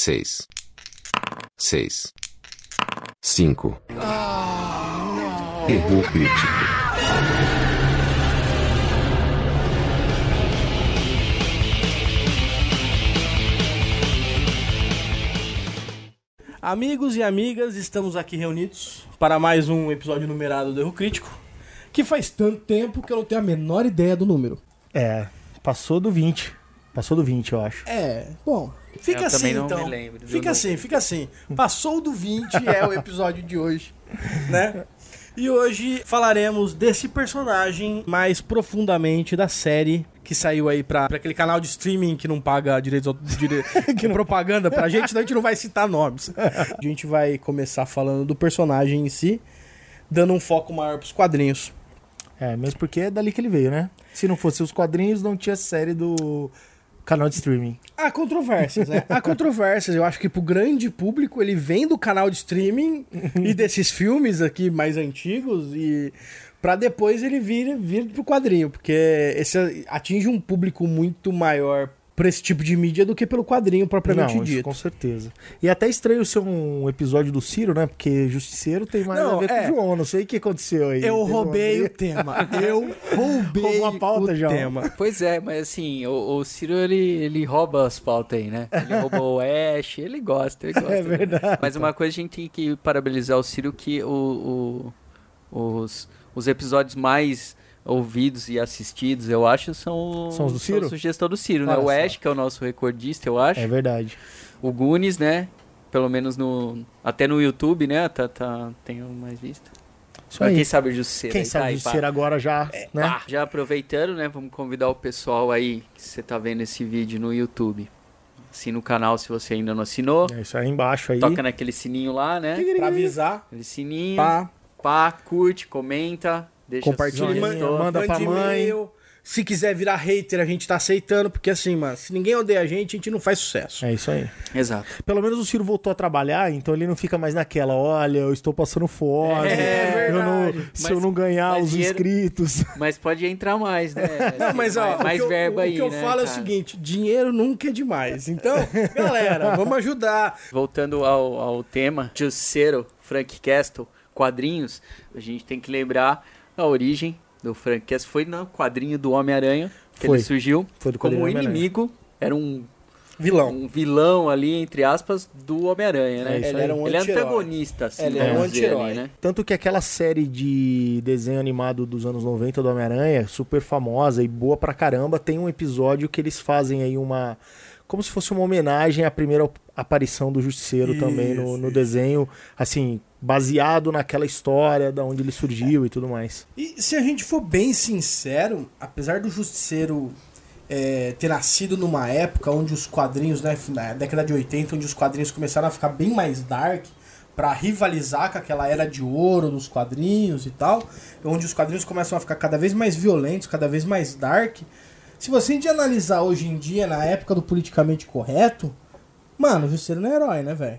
seis, seis, cinco. Erro crítico. Amigos e amigas, estamos aqui reunidos para mais um episódio numerado do Erro Crítico, que faz tanto tempo que eu não tenho a menor ideia do número. É, passou do 20. Passou do 20, eu acho. É, bom, fica Eu assim então. me lembro fica assim, fica assim. Passou do 20 é o episódio de hoje, né? E hoje falaremos desse personagem mais profundamente da série que saiu aí pra, pra aquele canal de streaming que não paga direitos dire... que propaganda pra gente, então a gente não vai citar nomes. A gente vai começar falando do personagem em si, dando um foco maior pros quadrinhos. É, mesmo porque é dali que ele veio, né? Se não fosse os quadrinhos, não tinha série do canal de streaming. Há controvérsias, né? Há controvérsias. Eu acho que pro grande público ele vem do canal de streaming e desses filmes aqui mais antigos e pra depois ele vir, vir pro quadrinho, porque esse atinge um público muito maior pra esse tipo de mídia do que pelo quadrinho propriamente não, isso dito. com certeza. E até estranho ser um episódio do Ciro, né? Porque Justiceiro tem mais Não, a ver é. com o João. Não sei o que aconteceu aí. Eu roubei o tema. Eu roubei Roubou a pauta, o João. tema. Pois é, mas assim, o, o Ciro ele, ele rouba as pautas aí, né? Ele roubou o Ash, ele gosta, ele gosta. É verdade. Mas uma coisa a gente tem que parabenizar o Ciro que o, o- os, os episódios mais ouvidos e assistidos, eu acho, são, São os do Ciro? a sugestão do Ciro, né? Olha O. Ash, que é o nosso recordista, eu acho. É verdade. O Gunis, né? Pelo menos no. Até no YouTube, né? Tá, tá, tenho mais visto. Isso Mas aí. quem sabe o Justiceiro Quem aí, sabe tá o pá. agora já, né? Pá, Já aproveitando, né? Vamos convidar o pessoal aí que você tá vendo esse vídeo no YouTube. Assina o canal se você ainda não assinou. É isso aí embaixo aí. Toca naquele sininho lá, né? Pra avisar, Aquele sininho. pá, Pá, curte, comenta, deixa Compartilha, sua man- sugestão. manda pra mãe. e-mail. Se quiser virar hater, a gente tá aceitando, porque assim, mano, se ninguém odeia a gente, a gente não faz sucesso. É isso aí. Exato. Pelo menos o Ciro voltou a trabalhar, então ele não fica mais naquela, olha, eu estou passando fome. É eu não- verdade. se Mas- eu não ganhar os dinheiro- inscritos. Mas pode entrar mais, né? Não, mas ó, mais, mais o que eu, verba o aí, que eu né, falo é o cara? seguinte: dinheiro nunca é demais. Então, galera, vamos ajudar. Voltando ao, ao tema, Justiceiro, Frank Castle, quadrinhos, a gente tem que lembrar a origem do Frank Castle. Foi no quadrinho do Homem-Aranha que Foi. ele surgiu Foi do como inimigo. Era um, Vilão. um vilão ali, entre aspas, do Homem-Aranha, né? É Ele era um ele é antagonista, assim, Ele é um anti-herói. né? Tanto que aquela série de desenho animado dos anos 90 do Homem-Aranha, super famosa e boa pra caramba, tem um episódio que eles fazem aí uma. Como se fosse uma homenagem à primeira aparição do Justiceiro também no, Isso, no isso. desenho, assim, baseado naquela história da onde ele surgiu e tudo mais. E se a gente for bem sincero, apesar do Justiceiro é, ter nascido numa época onde os quadrinhos, né, na década de 80, onde os quadrinhos começaram a ficar bem mais dark, pra rivalizar com aquela era de ouro dos quadrinhos e tal, onde os quadrinhos começam a ficar cada vez mais violentos, cada vez mais dark. Se você analisar hoje em dia, na época do politicamente correto, mano, o Justiceiro não é herói, né, velho?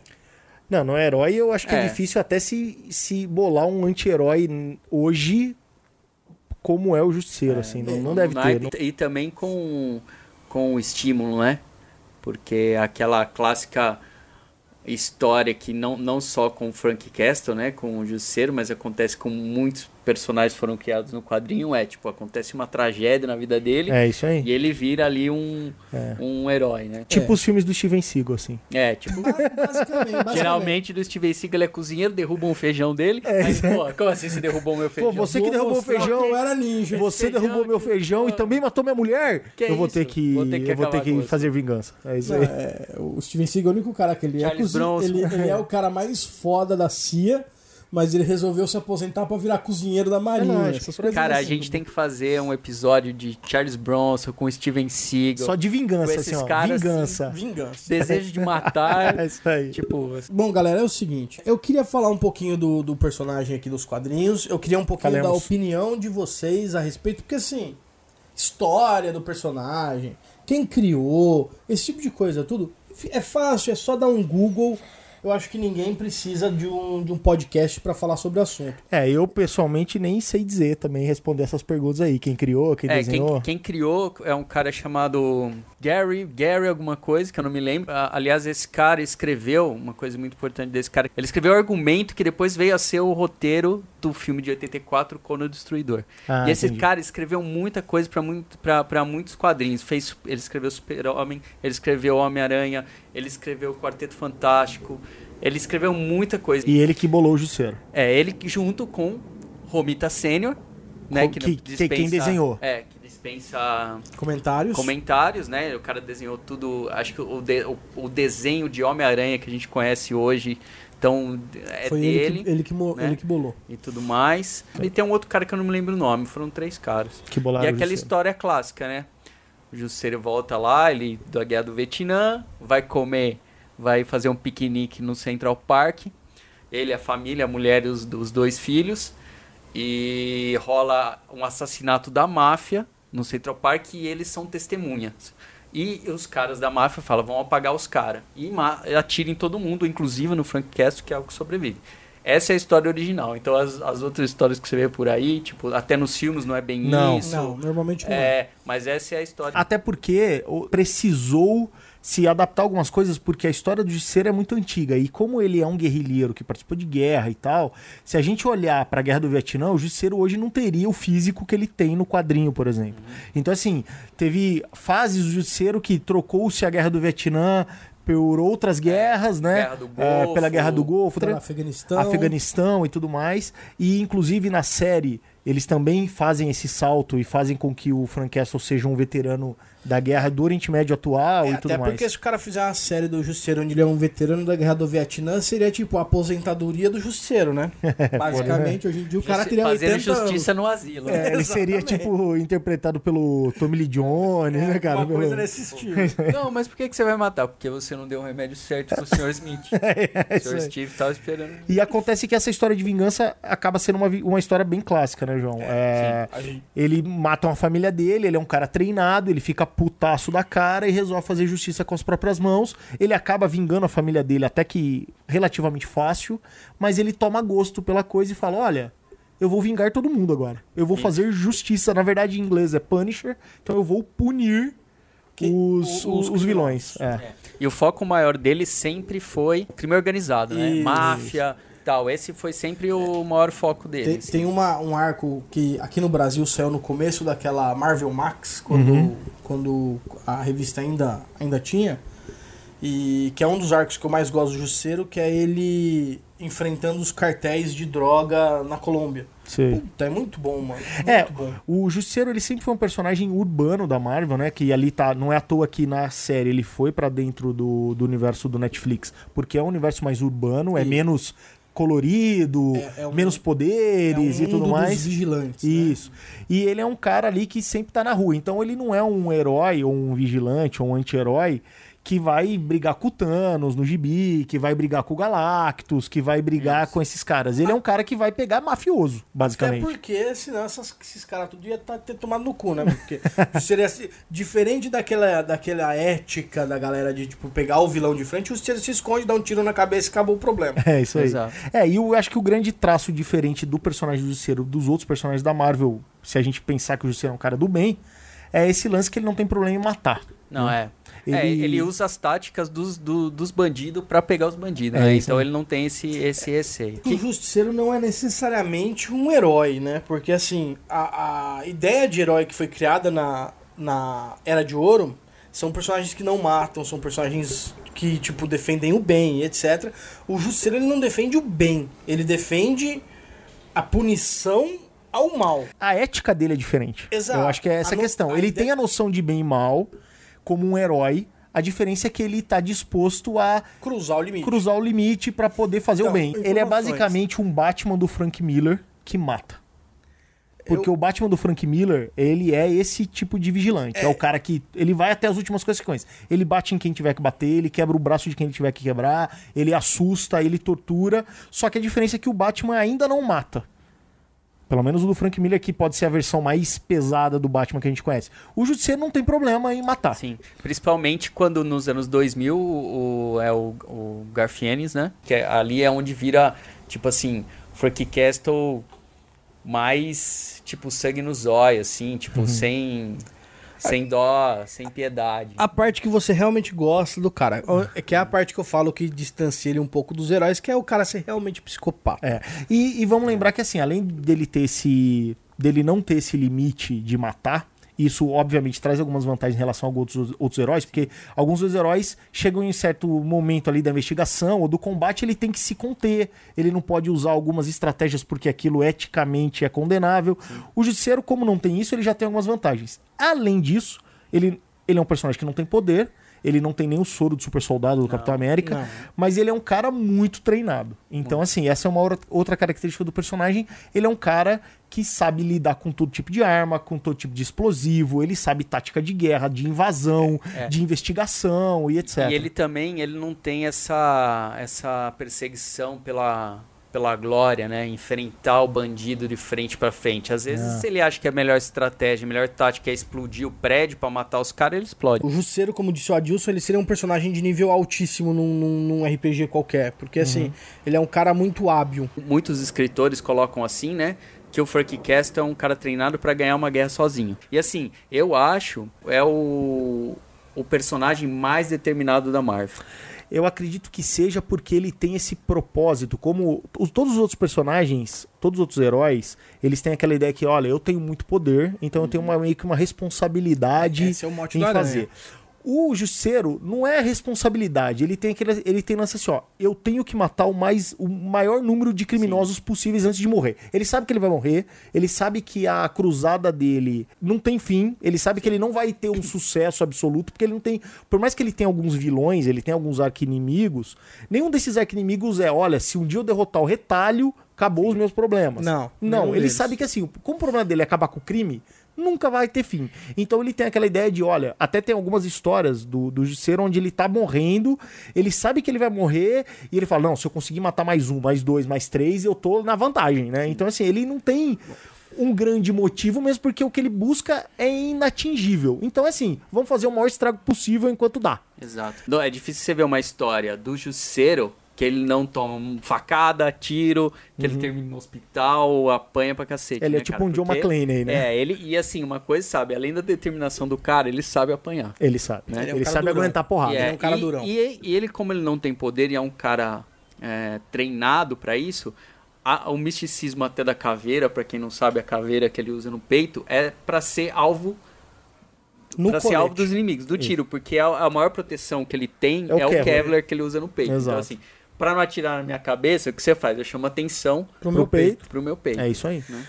Não, não é herói, eu acho que é, É. difícil até se, se bolar um anti-herói hoje como é o Justiceiro, assim, não, não deve ter. naipe E também com, com o estímulo, né? Porque aquela clássica história que não, não só com o Frank Castle, né? Com o Justiceiro, mas acontece com muitos personagens que foram criados no quadrinho. É, tipo, acontece uma tragédia na vida dele É isso aí. e ele vira ali um, É. um herói, né? Tipo os filmes do Steven Seagal, assim. É, tipo... Basicamente, basicamente. Geralmente do Steven Seagal ele é cozinheiro, derruba um feijão dele. Mas, pô, como assim você derrubou meu feijão? você que derrubou o feijão, que Eu era ninja. Você feijão derrubou meu que- feijão e também matou minha mulher? Que eu vou isso? ter que, Vou ter que eu vou ter que fazer vingança. É isso Não, aí. é, o Steven Seagal é o único cara que ele é, Charles cozi- Bronson. ele, ele é o cara mais foda da CIA, mas ele resolveu se aposentar pra virar cozinheiro da Marinha. essas coisas Cara, a assim. gente tem que fazer um episódio de Charles Bronson com Steven Seagal. Só de vingança, com assim, esses ó. caras, vingança. Vingança. Desejo de matar. É isso aí. tipo, Bom, galera, é o seguinte. Eu queria falar um pouquinho do, do personagem aqui dos quadrinhos. Eu queria um pouquinho Falemos. da opinião de vocês a respeito, porque assim, história do personagem, quem criou, esse tipo de coisa, tudo. É fácil, é só dar um Google eu acho que ninguém precisa de um, de um podcast pra falar sobre o assunto. É, eu pessoalmente nem sei dizer também responder essas perguntas aí. Quem criou, quem É, desenhou. quem, quem criou é um cara chamado Gary, Gary alguma coisa, que eu não me lembro. Ah, Aliás, esse cara escreveu, uma coisa muito importante desse cara, ele escreveu o argumento que depois veio a ser o roteiro do filme de 84, Conan o Destruidor. Ah, e esse entendi. cara escreveu muita coisa pra muito, pra- pra muitos quadrinhos. Fez, ele escreveu Super-Homem, ele escreveu Homem-Aranha, ele escreveu Quarteto Fantástico, ele escreveu muita coisa. E ele que bolou o Jusceiro. É, ele que junto com Romita Sênior, né? Que- que- dispensa- quem desenhou. É, que dispensa Comentários? comentários, né? O cara desenhou tudo. Acho que o, de- o, o desenho de Homem-Aranha que a gente conhece hoje, então é Foi dele ele que, ele, que né? ele que bolou. e tudo mais. E tem um outro cara que eu não me lembro o nome, foram três caras. Que bolaram e o aquela história clássica, né? O volta lá, ele da guerra do Vietnã, vai comer, vai fazer um piquenique no Central Park. Ele, a família, a mulher e os, os dois filhos. E rola um assassinato da máfia no Central Park e eles são testemunhas. E os caras da máfia falam, vão apagar os caras. E ma- atiram em todo mundo, inclusive no Frank Castle, que é o que sobrevive. Essa é a história original. Então as, as outras histórias que você vê por aí, tipo, até nos filmes não é bem Não. isso. Não, normalmente não. É, mas essa é a história. Até porque precisou se adaptar a algumas coisas, porque a história do Justiceiro é muito antiga. E como ele é um guerrilheiro que participou de guerra e tal, se a gente olhar pra Guerra do Vietnã, o Justiceiro hoje não teria o físico que ele tem no quadrinho, por exemplo. Então, assim, teve fases do Justiceiro que trocou-se a Guerra do Vietnã por outras guerras, né? Guerra do É, Golfo. pela Guerra do Golfo, Pelo tra- Afeganistão. Afeganistão e tudo mais. E inclusive na série eles também fazem esse salto e fazem com que o Frank Castle seja um veterano da guerra do Oriente Médio atual É, e tudo até mais. porque se o cara fizer uma série do Justiceiro onde ele é um veterano da guerra do Vietnã, seria tipo a aposentadoria do Justiceiro, né? Basicamente, hoje em dia o cara teria Fazendo 80 justiça no asilo. É, né? ele seria tipo interpretado pelo Tommy Lee Jones, né, cara? Uma coisa Pelo- nesse estilo. Não, mas por que, que você vai matar? Porque você não deu o remédio certo pro Sr. Smith. É o isso Sr. Steve tava esperando. E acontece que essa história de vingança acaba sendo uma, uma história bem clássica, né, João? É, A gente- ele mata uma família dele, ele é um cara treinado, ele fica putaço da cara e resolve fazer justiça com as próprias mãos. Ele acaba vingando a família dele até que relativamente fácil, mas ele toma gosto pela coisa e fala: Olha, eu vou vingar todo mundo agora. Eu vou fazer justiça. Na verdade, em inglês é Punisher, então eu vou punir Que- os, o- os os, vilões. É. E o foco maior dele sempre foi crime organizado, né? Isso. Máfia tal. Esse foi sempre o maior foco dele. Tem, assim. tem uma, um arco que aqui no Brasil saiu no começo daquela Marvel Max, quando, Uhum. quando a revista ainda, ainda tinha. E que é um dos arcos que eu mais gosto do Justiceiro, que é ele enfrentando os cartéis de droga na Colômbia. Sei. Puta, é muito bom, mano. Muito É, bom. o Justiceiro ele sempre foi um personagem urbano da Marvel, né? Que ali tá, não é à toa que na série ele foi pra dentro do, do universo do Netflix, porque é um universo mais urbano, é E- menos colorido, É- é um- menos poderes é um e tudo mais. Vigilantes. né? Isso. E ele é um cara ali que sempre tá na rua. Então ele não é um herói ou um vigilante ou um anti-herói que vai brigar com o Thanos no gibi, que vai brigar com o Galactus, que vai brigar com esses caras. Ele é um cara que vai pegar mafioso, Até basicamente. porque, senão essas- esses caras tudo ia tá, ter tomado no cu, né? Porque seria assim, diferente daquela, daquela ética da galera de tipo, pegar o vilão de frente, o Justiceiro se esconde, dá um tiro na cabeça e acabou o problema. É, isso aí. Exato. É, e eu acho que o grande traço diferente do personagem do Justiceiro dos outros personagens da Marvel, se a gente pensar que o Justiceiro é um cara do bem, é esse lance que ele não tem problema em matar. Não, é. Ele- É, ele usa as táticas dos, do- dos bandidos pra pegar os bandidos, É, né? isso Então ele não tem esse, esse receio. O Justiceiro não é necessariamente um herói, né? Porque assim, a, a ideia de herói que foi criada na, na Era de Ouro são personagens que não matam, são personagens que, tipo, defendem o bem, etc. O Justiceiro ele não defende o bem, ele defende a punição ao mal. A ética dele é diferente. Exato. Eu acho que é essa A a no- questão. a Ele ideia- tem a noção de bem e mal como um herói. A diferença é que ele tá disposto a Cruzar o limite. cruzar o limite pra poder fazer o Então, bem. Ele é basicamente um Batman do Frank Miller que mata. Porque Eu- o Batman do Frank Miller, ele é esse tipo de vigilante. É. o cara que. Ele vai até as últimas consequências. Ele bate em quem tiver que bater, ele quebra o braço de quem tiver que quebrar, ele assusta, ele tortura. Só que a diferença é que o Batman ainda não mata. Pelo menos o do Frank Miller, que pode ser a versão mais pesada do Batman que a gente conhece. O Justiceiro não tem problema em matar. Sim, principalmente quando nos anos 2000 o, é o, o Garfienes, né? Que é- ali é onde vira, tipo assim, Frank Castle mais, tipo, sangue no zóio, assim, tipo, sem, sem dó, sem piedade. A parte que você realmente gosta do cara, é que é a parte que eu falo que distancia ele um pouco dos heróis, que é o cara ser realmente psicopata. É. E, e vamos lembrar que assim, além dele ter esse. dele não ter esse limite de matar. Isso, obviamente, traz algumas vantagens em relação a outros, outros heróis, porque alguns dos heróis chegam em certo momento ali da investigação ou do combate, ele tem que se conter. Ele não pode usar algumas estratégias porque aquilo eticamente é condenável. O Justiceiro, como não tem isso, ele já tem algumas vantagens. Além disso, ele, ele é um personagem que não tem poder, ele não tem nem o soro do super soldado do Capitão América, não. mas ele é um cara muito treinado. Então, assim, essa é uma outra- característica do personagem. Ele é um cara que sabe lidar com todo tipo de arma, com todo tipo de explosivo, ele sabe tática de guerra, de invasão, É. de investigação e etc. E ele também, ele não tem essa, essa perseguição pela, pela glória, né? Enfrentar o bandido de frente pra frente. Às vezes ele acha que a melhor estratégia, a melhor tática é explodir o prédio pra matar os caras, ele explode. O Justiceiro, como disse o Adilson, ele seria um personagem de nível altíssimo num, num- num RPG qualquer. Porque, assim, ele é um cara muito hábil. Muitos escritores colocam assim, né? Que o Frank Castle é um cara treinado pra ganhar uma guerra sozinho. E assim, eu acho é o, o personagem mais determinado da Marvel. Eu acredito que seja porque ele tem esse propósito, como os- todos os outros personagens, todos os outros heróis, eles têm aquela ideia que, olha, eu tenho muito poder, então eu tenho uma, meio que uma responsabilidade Esse é o mote em do Aranha. O Justiceiro não é responsabilidade, ele tem aquele, ele tem lance assim, ó, eu tenho que matar o mais o maior número de criminosos possíveis antes de morrer. Ele sabe que ele vai morrer, ele sabe que a cruzada dele não tem fim, ele sabe que ele não vai ter um sucesso absoluto, porque ele não tem, por mais que ele tenha alguns vilões, ele tem alguns arqui-inimigos, nenhum desses arqui-inimigos é, olha, se um dia eu derrotar o retalho, acabou os meus problemas. Não, Não, ele deles. sabe que assim, como o problema dele é acabar com o crime, nunca vai ter fim. Então ele tem aquela ideia de, olha, até tem algumas histórias do, do Justiceiro onde ele tá morrendo, ele sabe que ele vai morrer, e ele fala, não, se eu conseguir matar mais um, mais dois, mais três, eu tô na vantagem, né? Então assim, ele não tem um grande motivo, mesmo porque o que ele busca é inatingível. Então assim, vamos fazer o maior estrago possível enquanto dá. Exato. Não, é difícil você ver uma história do Justiceiro que ele não toma facada, tiro, que ele termina no hospital, apanha pra cacete. Ele é né, tipo cara? um John Porque- McClane aí, né? É, ele, e assim, uma coisa, sabe, além da determinação do cara, ele sabe apanhar. Ele sabe. Né? Ele, Ele é um cara sabe durão. aguentar porrada. E, ele é um cara durão. E, e ele, como ele não tem poder e é um cara é, treinado pra isso, a- o misticismo até da caveira, pra quem não sabe, a caveira que ele usa no peito, é pra ser alvo No pra ser colete. alvo dos inimigos, do tiro, porque a, a maior proteção que ele tem É o é o, Kevlar. Kevlar. que ele usa no peito. Exato. Então, assim, pra não atirar na minha cabeça, o que você faz? Eu chamo atenção Pro Pro meu peito. peito. pro meu peito. É isso aí. Né?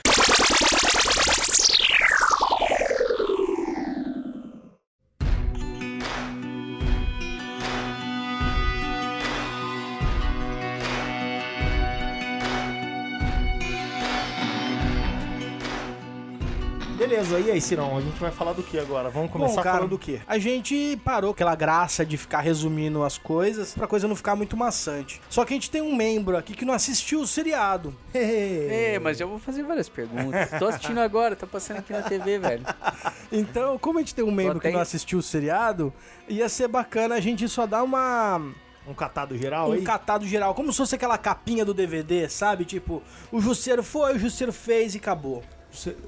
Beleza, e aí, Cirão? A gente vai falar do que agora? Vamos começar Bom, cara, falando do quê? A gente parou aquela graça de ficar resumindo as coisas pra coisa não ficar muito maçante. Só que a gente tem um membro aqui que não assistiu o seriado. É, mas eu vou fazer várias perguntas. Tô assistindo agora, tá passando aqui na TV, velho. Então, como a gente tem um membro que não assistiu o seriado, ia ser bacana a gente só dar uma Um catado geral um aí? catado geral, como se fosse aquela capinha do DVD, sabe? Tipo, o Jusceiro foi, o Jusceiro fez e acabou.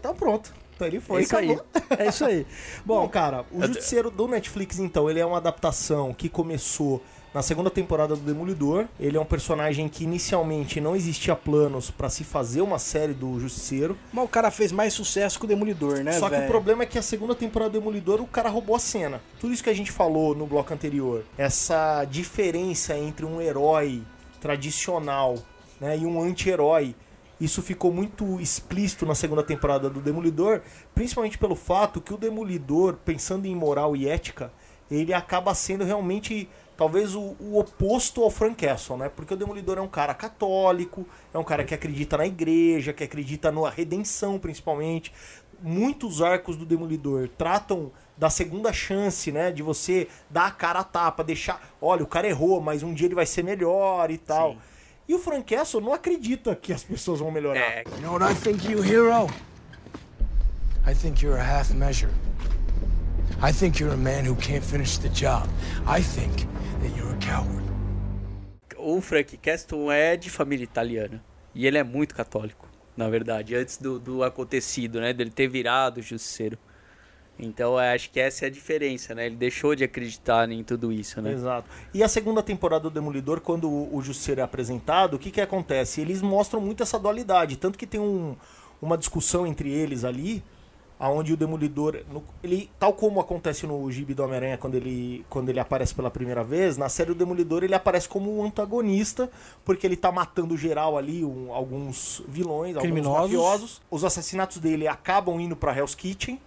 Tá pronto. Então ele foi É isso aí. acabou. É isso aí. Bom, cara, o Justiceiro do Netflix, então, ele é uma adaptação que começou na segunda temporada do Demolidor. Ele é um personagem que inicialmente não existia planos pra se fazer uma série do Justiceiro. Mas o cara fez mais sucesso que o Demolidor, né, Só que velho? o problema é que a segunda temporada do Demolidor o cara roubou a cena. Tudo isso que a gente falou no bloco anterior, essa diferença entre um herói tradicional né, e um anti-herói, isso ficou muito explícito na segunda temporada do Demolidor, principalmente pelo fato que o Demolidor, pensando em moral e ética, ele acaba sendo realmente talvez o, o oposto ao Frank Castle, né? Porque o Demolidor é um cara católico, é um cara que acredita na igreja, que acredita na redenção, principalmente. Muitos arcos do Demolidor tratam da segunda chance, né? De você dar a cara a tapa, deixar, olha, o cara errou, mas um dia ele vai ser melhor e tal. Sim. E o Frank Castle não acredita que as pessoas vão melhorar. É, You know what I think you, hero? I think you're a half measure. I think you're a man who can't finish the job. I think that you're a coward. o Frank Castle é de família italiana. E ele é muito católico, na verdade, antes do, do acontecido, né? Dele ter virado justiceiro. Então eu acho que essa é a diferença, né? Ele deixou de acreditar em tudo isso, né? Exato. E a segunda temporada do Demolidor, quando o, o Justiceiro é apresentado, o que que acontece? Eles mostram muito essa dualidade, tanto que tem um, uma discussão entre eles ali, aonde o Demolidor, no- ele, tal como acontece no Gibi do Homem-Aranha quando ele, quando ele aparece pela primeira vez, na série do Demolidor ele aparece como um antagonista, porque ele tá matando geral ali, um- alguns vilões, Criminosos. alguns mafiosos. Os assassinatos dele acabam indo pra Hell's Kitchen.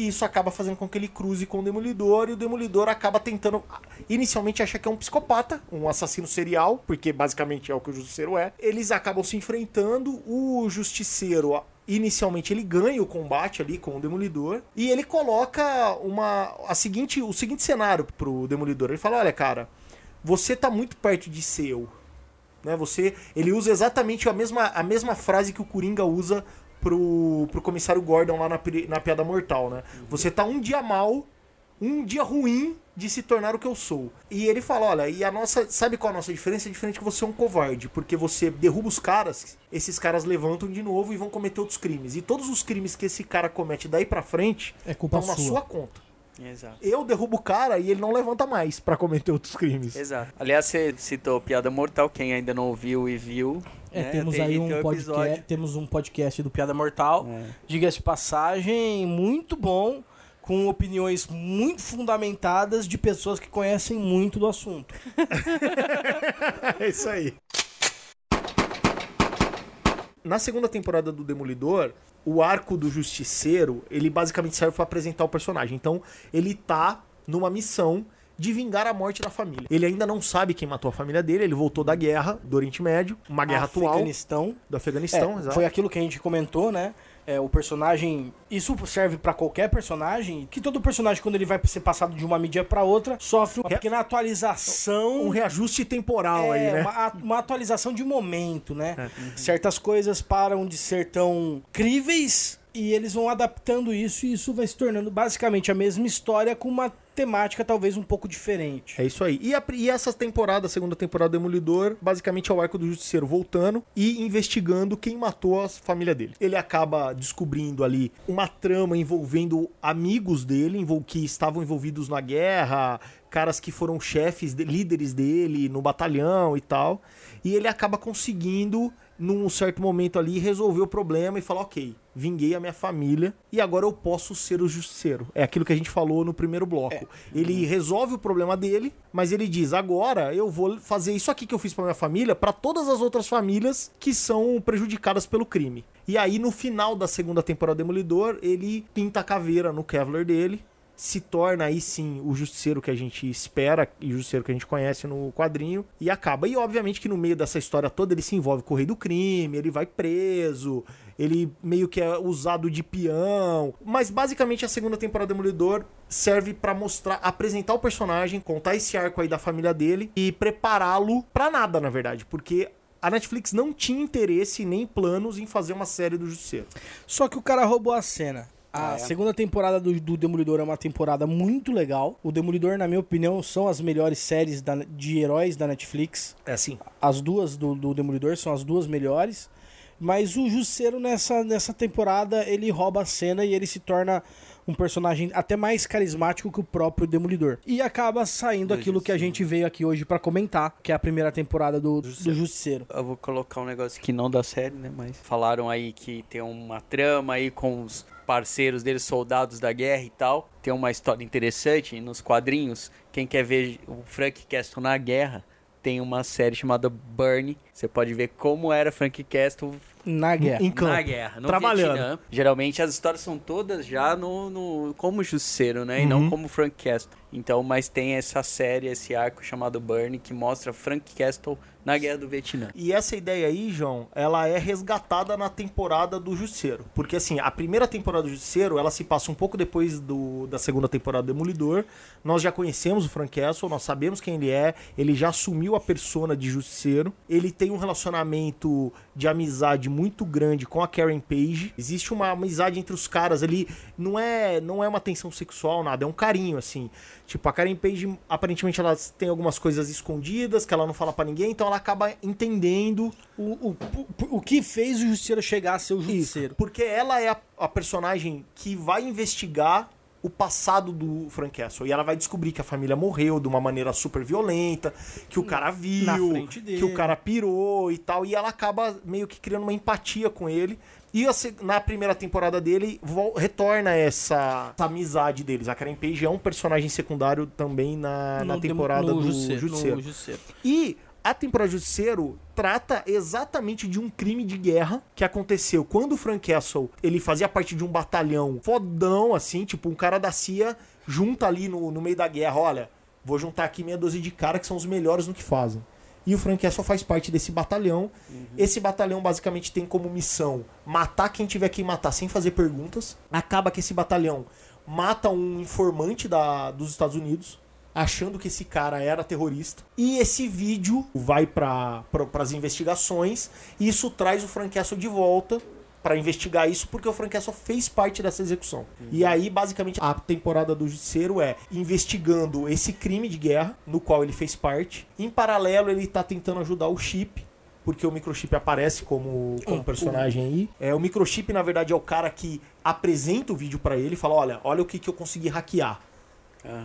E isso acaba fazendo com que ele cruze com o Demolidor e o Demolidor acaba tentando. Inicialmente acha que é um psicopata, um assassino serial, porque basicamente é o que o Justiceiro é. Eles acabam se enfrentando. O Justiceiro, inicialmente, ele ganha o combate ali com o Demolidor. E ele coloca uma, a seguinte, o seguinte cenário pro Demolidor. Ele fala: Olha, cara, você tá muito perto de ser eu. Né, você, ele usa exatamente a mesma, a mesma frase que o Coringa usa pro, pro comissário Gordon lá na, na Piada Mortal, né? Você tá um dia mal, um dia ruim de se tornar o que eu sou. E ele fala, olha, e a nossa, sabe qual a nossa diferença? É diferente que você é um covarde, porque você derruba os caras, esses caras levantam de novo e vão cometer outros crimes. E todos os crimes que esse cara comete daí pra frente É culpa estão na sua conta. Exato. Eu derrubo o cara e ele não levanta mais pra cometer outros crimes. Exato. Aliás, você citou Piada Mortal, quem ainda não ouviu e viu. É, né, temos tem- aí tem um podcast, episódio. temos um podcast do Piada Mortal. É. Diga-se de passagem, muito bom, com opiniões muito fundamentadas de pessoas que conhecem muito do assunto. É isso aí. Na segunda temporada do Demolidor, o arco do Justiceiro, ele basicamente serve pra apresentar o personagem. Então, ele tá numa missão de vingar a morte da família. Ele ainda não sabe quem matou a família dele, ele voltou da guerra do Oriente Médio, uma guerra atual Afeganistão. do Afeganistão, É, exato. foi aquilo que a gente comentou, né? É, o personagem. Isso serve pra qualquer personagem. Que todo personagem, quando ele vai ser passado de uma mídia pra outra, sofre uma pequena atualização. um reajuste temporal aí, É, né? uma, uma atualização de momento, né? Certas coisas param de ser tão críveis e eles vão adaptando isso e isso vai se tornando basicamente a mesma história com uma temática talvez um pouco diferente. É isso aí. E, a- e essa temporada, a segunda temporada do Demolidor, basicamente é o arco do Justiceiro voltando e investigando quem matou a família dele. Ele acaba descobrindo ali uma trama envolvendo amigos dele, que estavam envolvidos na guerra, caras que foram chefes, de- líderes dele no batalhão e tal. E ele acaba conseguindo, num certo momento ali, resolver o problema e falar: ok, vinguei a minha família e agora eu posso ser o justiceiro. É aquilo que a gente falou no primeiro bloco. Ele resolve o problema dele, mas ele diz: agora eu vou fazer isso aqui que eu fiz pra minha família para todas as outras famílias que são prejudicadas pelo crime. E aí, no final da segunda temporada do Demolidor, ele pinta a caveira no Kevlar dele se torna aí sim o justiceiro que a gente espera e o justiceiro que a gente conhece no quadrinho e acaba. E obviamente que no meio dessa história toda ele se envolve com o rei do crime, ele vai preso, ele meio que é usado de peão. Mas basicamente a segunda temporada do Demolidor serve pra mostrar, apresentar o personagem, contar esse arco aí da família dele e prepará-lo pra nada, na verdade, porque a Netflix não tinha interesse nem planos em fazer uma série do Justiceiro. Só que o cara roubou a cena. A Ah, é? segunda temporada do, do Demolidor é uma temporada muito legal. O Demolidor, na minha opinião, são as melhores séries da- de heróis da Netflix. É assim. As duas do, do Demolidor são as duas melhores. Mas o Justiceiro nessa, nessa temporada ele rouba a cena e ele se torna um personagem até mais carismático que o próprio Demolidor. E acaba saindo Do aquilo que a gente veio aqui hoje pra comentar, que é a primeira temporada do, do Justiceiro. Eu vou colocar um negócio que não da série, né? Mas falaram aí que tem uma trama aí com os parceiros deles, soldados da guerra e tal. Tem uma história interessante nos quadrinhos. Quem quer ver o Frank Castle na guerra, tem uma série chamada Burn. Você pode ver como era Frank Castle Na guerra. Em campo. Na guerra, no trabalhando. Vietnã. Geralmente as histórias são todas já no, no como justiceiro, né? E Uhum. não como Frank Castle. Então, mas tem essa série, esse arco chamado Burn, que mostra Frank Castle na guerra do Vietnã. E essa ideia aí, João, ela é resgatada na temporada do Justiceiro. Porque, assim, a primeira temporada do Justiceiro, ela se passa um pouco depois do, da segunda temporada do Demolidor. Nós já conhecemos o Frank Castle, nós sabemos quem ele é, ele já assumiu a persona de Justiceiro. Ele tem um relacionamento de amizade muito grande com a Karen Page. Existe uma amizade entre os caras ali, não é, não é uma tensão sexual, nada, é um carinho, assim. Tipo, a Karen Page, aparentemente, ela tem algumas coisas escondidas que ela não fala pra ninguém, então ela acaba entendendo O, o, o, que fez o Justiceiro chegar a ser o Justiceiro? porque ela é a, a personagem que vai investigar o passado do Frank Castle. E ela vai descobrir que a família morreu de uma maneira super violenta, que o cara viu, Na que o cara pirou e tal. E ela acaba meio que criando uma empatia com ele. E na primeira temporada dele, retorna essa, essa amizade deles. A Karen Page é um personagem secundário também na, na No dem- temporada no do no Justiceiro. E a temporada Justiceiro trata exatamente de um crime de guerra que aconteceu quando o Frank Castle ele fazia parte de um batalhão fodão, assim, tipo um cara da CIA junta ali no, no meio da guerra, olha, vou juntar aqui meia dúzia de caras que são os melhores no que fazem. E o Frank Castle faz parte desse batalhão. Esse batalhão basicamente tem como missão matar quem tiver que matar sem fazer perguntas. Acaba que esse batalhão mata um informante da, dos Estados Unidos achando que esse cara era terrorista. E esse vídeo vai para as investigações e isso traz o Frank Castle de volta para investigar isso porque o Frank Castle fez parte dessa execução. E aí basicamente a temporada do Justiceiro é investigando esse crime de guerra no qual ele fez parte. Em paralelo ele tá tentando ajudar o Chip porque o microchip aparece como, como personagem aí. É, o microchip, na verdade, é o cara que apresenta o vídeo pra ele e fala: olha, olha o que, que eu consegui hackear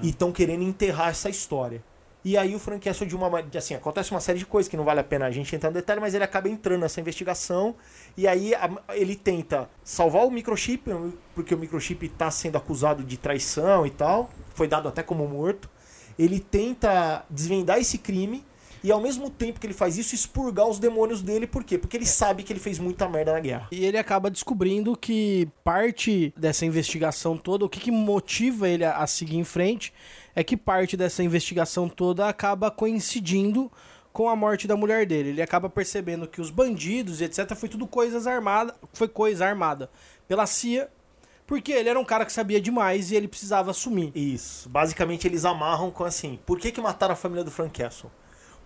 e estão querendo enterrar essa história. E aí o Frank Castle de uma assim, acontece uma série de coisas que não vale a pena a gente entrar no detalhe, mas ele acaba entrando nessa investigação e aí a- ele tenta salvar o microchip, porque o microchip está sendo acusado de traição e tal, foi dado até como morto. Ele tenta desvendar esse crime e ao mesmo tempo que ele faz isso, expurgar os demônios dele, por quê? Porque ele sabe que ele fez muita merda na guerra. E ele acaba descobrindo que parte dessa investigação toda, o que, que motiva ele a, a seguir em frente, é que parte dessa investigação toda acaba coincidindo com a morte da mulher dele. Ele acaba percebendo que os bandidos, e etc, foi tudo coisas armadas, foi coisa armada pela CIA, porque ele era um cara que sabia demais e ele precisava assumir. Isso. Basicamente eles amarram com assim: por que, que mataram a família do Frank Castle?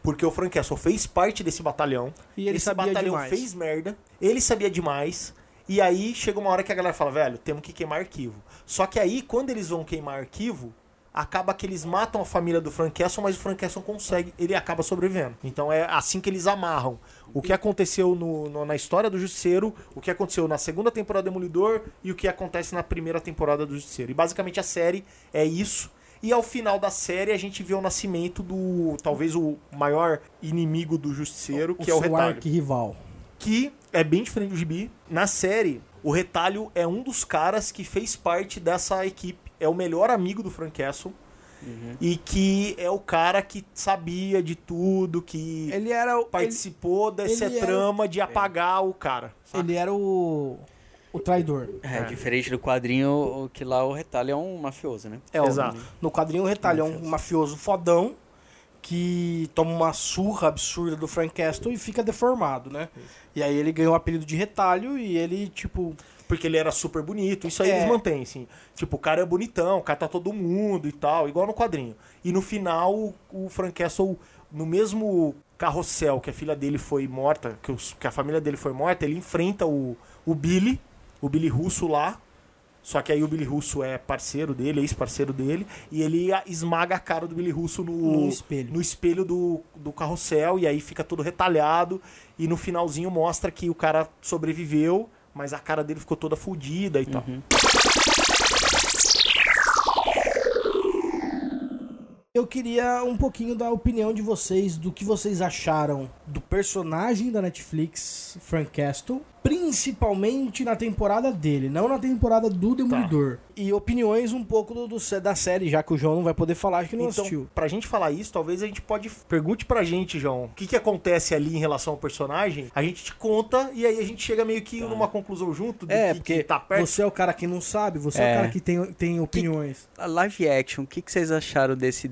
Porque o Frank Castle fez parte desse batalhão. E ele esse sabia batalhão demais. fez merda. Ele sabia demais. E aí chega uma hora que a galera fala, velho, temos que queimar arquivo. Só que aí, quando eles vão queimar arquivo, acaba que eles matam a família do Frank Castle, mas o Frank Castle consegue, ele acaba sobrevivendo. Então é assim que eles amarram. O que aconteceu no- no- na história do Justiceiro, o que aconteceu na segunda temporada do Demolidor e o que acontece na primeira temporada do Justiceiro. E basicamente a série é isso. E ao final da série a gente vê o nascimento do talvez o maior inimigo do Justiceiro, que é o Retalho arquirrival. que é bem diferente do gibi. Na série, o Retalho é um dos caras que fez parte dessa equipe. É o melhor amigo do Frank Castle. E que é o cara que sabia de tudo, que Ele era o. Ele, participou dessa ele trama de apagar o cara. ele era o. O traidor. É, diferente do quadrinho, que lá o retalho é um mafioso, né? É, o- Exato. No quadrinho, o Retalho é um mafioso fodão que toma uma surra absurda do Frank Castle e fica deformado, né? E aí ele ganhou o apelido de Retalho e ele, tipo... Porque ele era super bonito. Isso aí É. eles mantêm, assim. Tipo, o cara é bonitão, o cara tá todo mundo e tal, igual no quadrinho. E no final, o- o Frank Castle, no mesmo carrossel que a filha dele foi morta, que, os- que a família dele foi morta, ele enfrenta o, o Billy, o Billy Russo lá. Só que aí o Billy Russo é parceiro dele, ex-parceiro dele, e ele esmaga a cara do Billy Russo no, No espelho. no espelho do, do carrossel, e aí fica todo retalhado, e no finalzinho mostra que o cara sobreviveu, mas a cara dele ficou toda fodida e tal. Eu queria um pouquinho da opinião de vocês, do que vocês acharam do personagem da Netflix, Frank Castle, principalmente na temporada dele, não na temporada do Demolidor. E opiniões um pouco do, do- da série, já que o João não vai poder falar que não Então, assistiu. pra gente falar isso, talvez a gente pode. Pergunte pra gente, João, o que, que acontece ali em relação ao personagem. A gente te conta e aí a gente chega meio que numa conclusão junto do É, que, porque que tá perto. você é o cara que não sabe, você é, É. o cara que tem, tem opiniões. A live action, o que, que vocês acharam desse,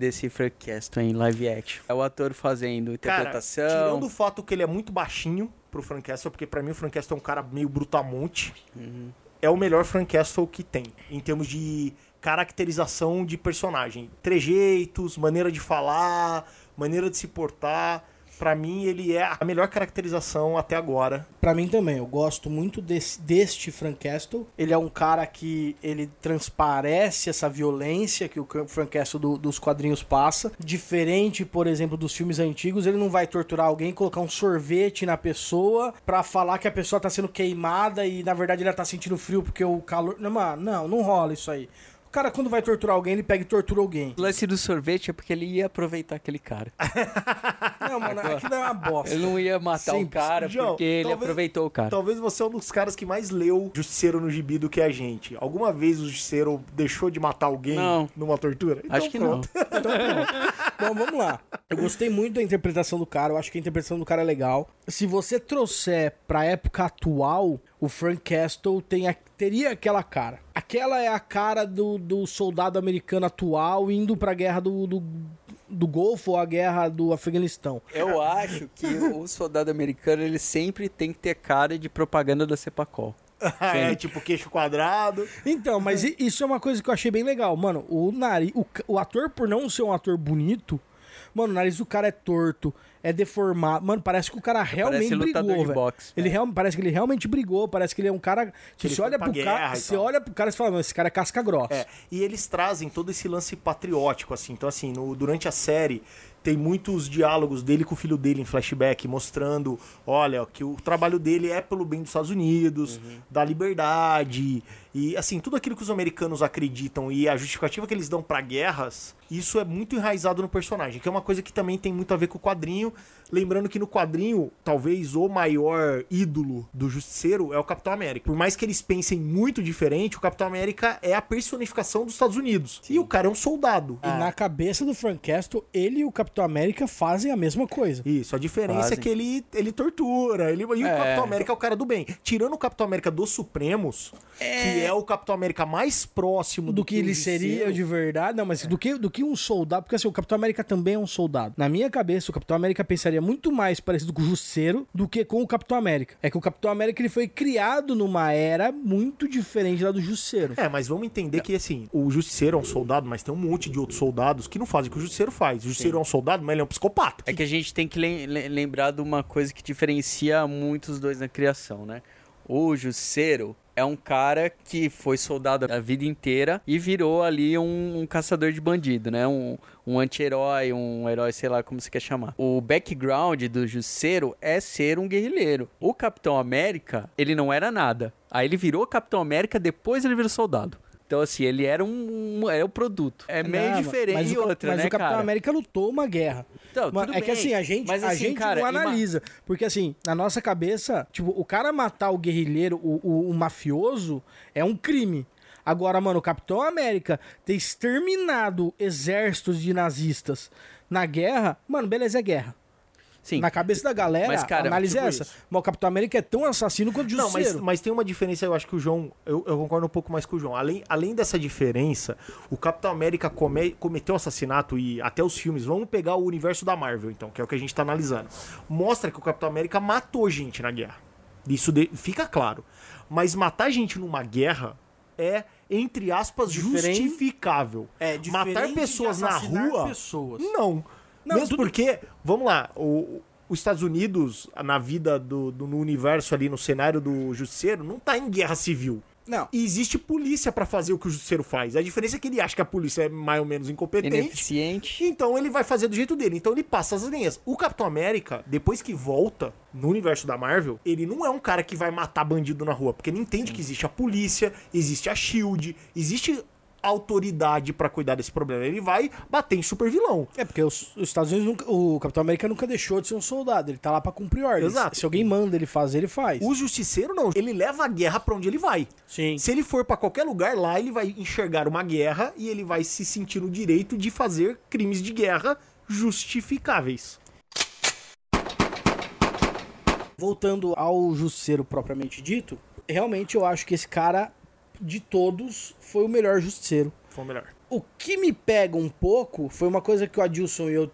Castle em live action? É o ator fazendo Cara, interpretação. tirando o fato que ele é muito baixinho pro Frank Castle, porque pra mim o Frank Castle é um cara meio brutamonte. É o melhor Frank Castle que tem, em termos de caracterização de personagem. Trejeitos, maneira de falar, maneira de se portar. Pra mim, ele é a melhor caracterização até agora. Pra mim também, eu gosto muito desse, deste Frank Castle. Ele é um cara que ele transparece essa violência que o Frank Castle do- dos quadrinhos passa. Diferente, por exemplo, dos filmes antigos, ele não vai torturar alguém, colocar um sorvete na pessoa pra falar que a pessoa tá sendo queimada e na verdade ela tá sentindo frio porque o calor. Não, mano, não, não rola isso aí. O cara, quando vai torturar alguém, ele pega e tortura alguém. O lance do sorvete é porque ele ia aproveitar aquele cara. Não, mano, aquilo é uma bosta. Ele não ia matar o Simples. cara João, porque ele talvez- aproveitou o cara. Talvez você é um dos caras que mais leu Justiceiro no gibi do que a gente. Alguma vez o Justiceiro deixou de matar alguém Não. numa tortura? Então Acho que pronto. não. Então, pronto. Bom, vamos lá. Eu gostei muito da interpretação do cara. Eu acho que a interpretação do cara é legal. Se você trouxer pra época atual, o Frank Castle tem a- teria aquela cara. Aquela é a cara do, do soldado americano atual indo pra guerra do, do, do Golfo ou a guerra do Afeganistão. Eu acho que o soldado americano ele sempre tem que ter cara de propaganda da Cepacol. é, tipo queixo quadrado. Então, mas isso é uma coisa que eu achei bem legal. Mano, o nariz. O, o ator, por não ser um ator bonito, mano, o nariz do cara é torto, é deformado. Mano, parece que o cara realmente lutador brigou, de velho. Ele real, parece que ele realmente brigou, parece que ele é um cara. Ele você olha pro cara. e Você olha pro cara e fala, esse cara é casca grossa. É, e eles trazem todo esse lance patriótico, assim. Então, assim, no- durante a série, tem muitos diálogos dele com o filho dele em flashback, mostrando, olha, que o trabalho dele é pelo bem dos Estados Unidos, da liberdade, e assim, tudo aquilo que os americanos acreditam e a justificativa que eles dão pra guerras, isso é muito enraizado no personagem, que é uma coisa que também tem muito a ver com o quadrinho. Lembrando que no quadrinho, talvez o maior ídolo do Justiceiro é o Capitão América. Por mais que eles pensem muito diferente, o Capitão América é a personificação dos Estados Unidos. E o cara é um soldado. E na cabeça do Frank Castle, ele e o Capitão América fazem a mesma coisa. Isso, a diferença Fazem. é que ele, ele tortura. Ele, e o É. Capitão América é o cara do bem. Tirando o Capitão América dos Supremos, que é o Capitão América mais próximo do que o ele seria de verdade. Não, mas do, que, do que um soldado. Porque assim, o Capitão América também é um soldado. Na minha cabeça, o Capitão América pensaria muito mais parecido com o Justiceiro do que com o Capitão América. É que o Capitão América ele foi criado numa era muito diferente da do Justiceiro. É, mas vamos entender que assim, o Justiceiro é um soldado, mas tem um monte de outros soldados que não fazem o que o Justiceiro faz. O Justiceiro é um soldado, mas ele é um psicopata. É que a gente tem que lem- lem- lembrar de uma coisa que diferencia muito os dois na criação, né? O Justiceiro é um cara que foi soldado a vida inteira e virou ali um, um caçador de bandido, né? Um, um anti-herói, um herói, sei lá como você quer chamar. O background do Justiceiro é ser um guerrilheiro. O Capitão América, ele não era nada. Aí ele virou Capitão América, depois ele virou soldado. Então, assim, ele era um, um- é o produto. É meio Não, diferente. Mas, e outra, mas né, o Capitão cara? América lutou uma guerra. Então, tudo é que bem. assim, a gente, Mas, a assim, gente cara, não ima- analisa. Porque assim, na nossa cabeça, tipo, o cara matar o guerrilheiro, o, o- o mafioso, é um crime. Agora, mano, o Capitão América ter exterminado exércitos de nazistas na guerra, mano, beleza, é guerra. Sim. Na cabeça da galera, Mas, cara, a análise é tipo essa. isso. Mas o Capitão América é tão assassino quanto o Não, mas, mas tem uma diferença, eu acho que o João. Eu, eu concordo um pouco mais com o João. Além, além dessa diferença, o Capitão América come- cometeu assassinato e até os filmes. Vamos pegar o universo da Marvel, então, que é o que a gente tá analisando. Mostra que o Capitão América matou gente na guerra. Isso de- fica claro. Mas matar gente numa guerra é, entre aspas, Diferente- justificável. É, matar pessoas de na rua. pessoas. Não. Não, Mesmo tudo- porque, vamos lá, o, os Estados Unidos, na vida do, do- no universo ali, no cenário do Justiceiro, não tá em guerra civil. Não. E existe polícia pra fazer o que o Justiceiro faz. A diferença é que ele acha que a polícia é mais ou menos incompetente. Ineficiente. Então ele vai fazer do jeito dele. Então ele passa as linhas. O Capitão América, depois que volta no universo da Marvel, ele não é um cara que vai matar bandido na rua, porque ele entende que existe a polícia, existe a Shield, existe autoridade pra cuidar desse problema. Ele vai bater em super vilão. É, porque os, os Estados Unidos nunca. O Capitão América nunca deixou de ser um soldado. Ele tá lá pra cumprir ordens. Exato. Se alguém manda ele fazer, ele faz. O justiceiro não, ele leva a guerra pra onde ele vai. Sim. Se ele for pra qualquer lugar lá, ele vai enxergar uma guerra e ele vai se sentir no direito de fazer crimes de guerra justificáveis. Voltando ao Justiceiro propriamente dito, realmente eu acho que esse cara, de todos, foi o melhor Justiceiro. Foi o melhor. O que me pega um pouco foi uma coisa que o Adilson e eu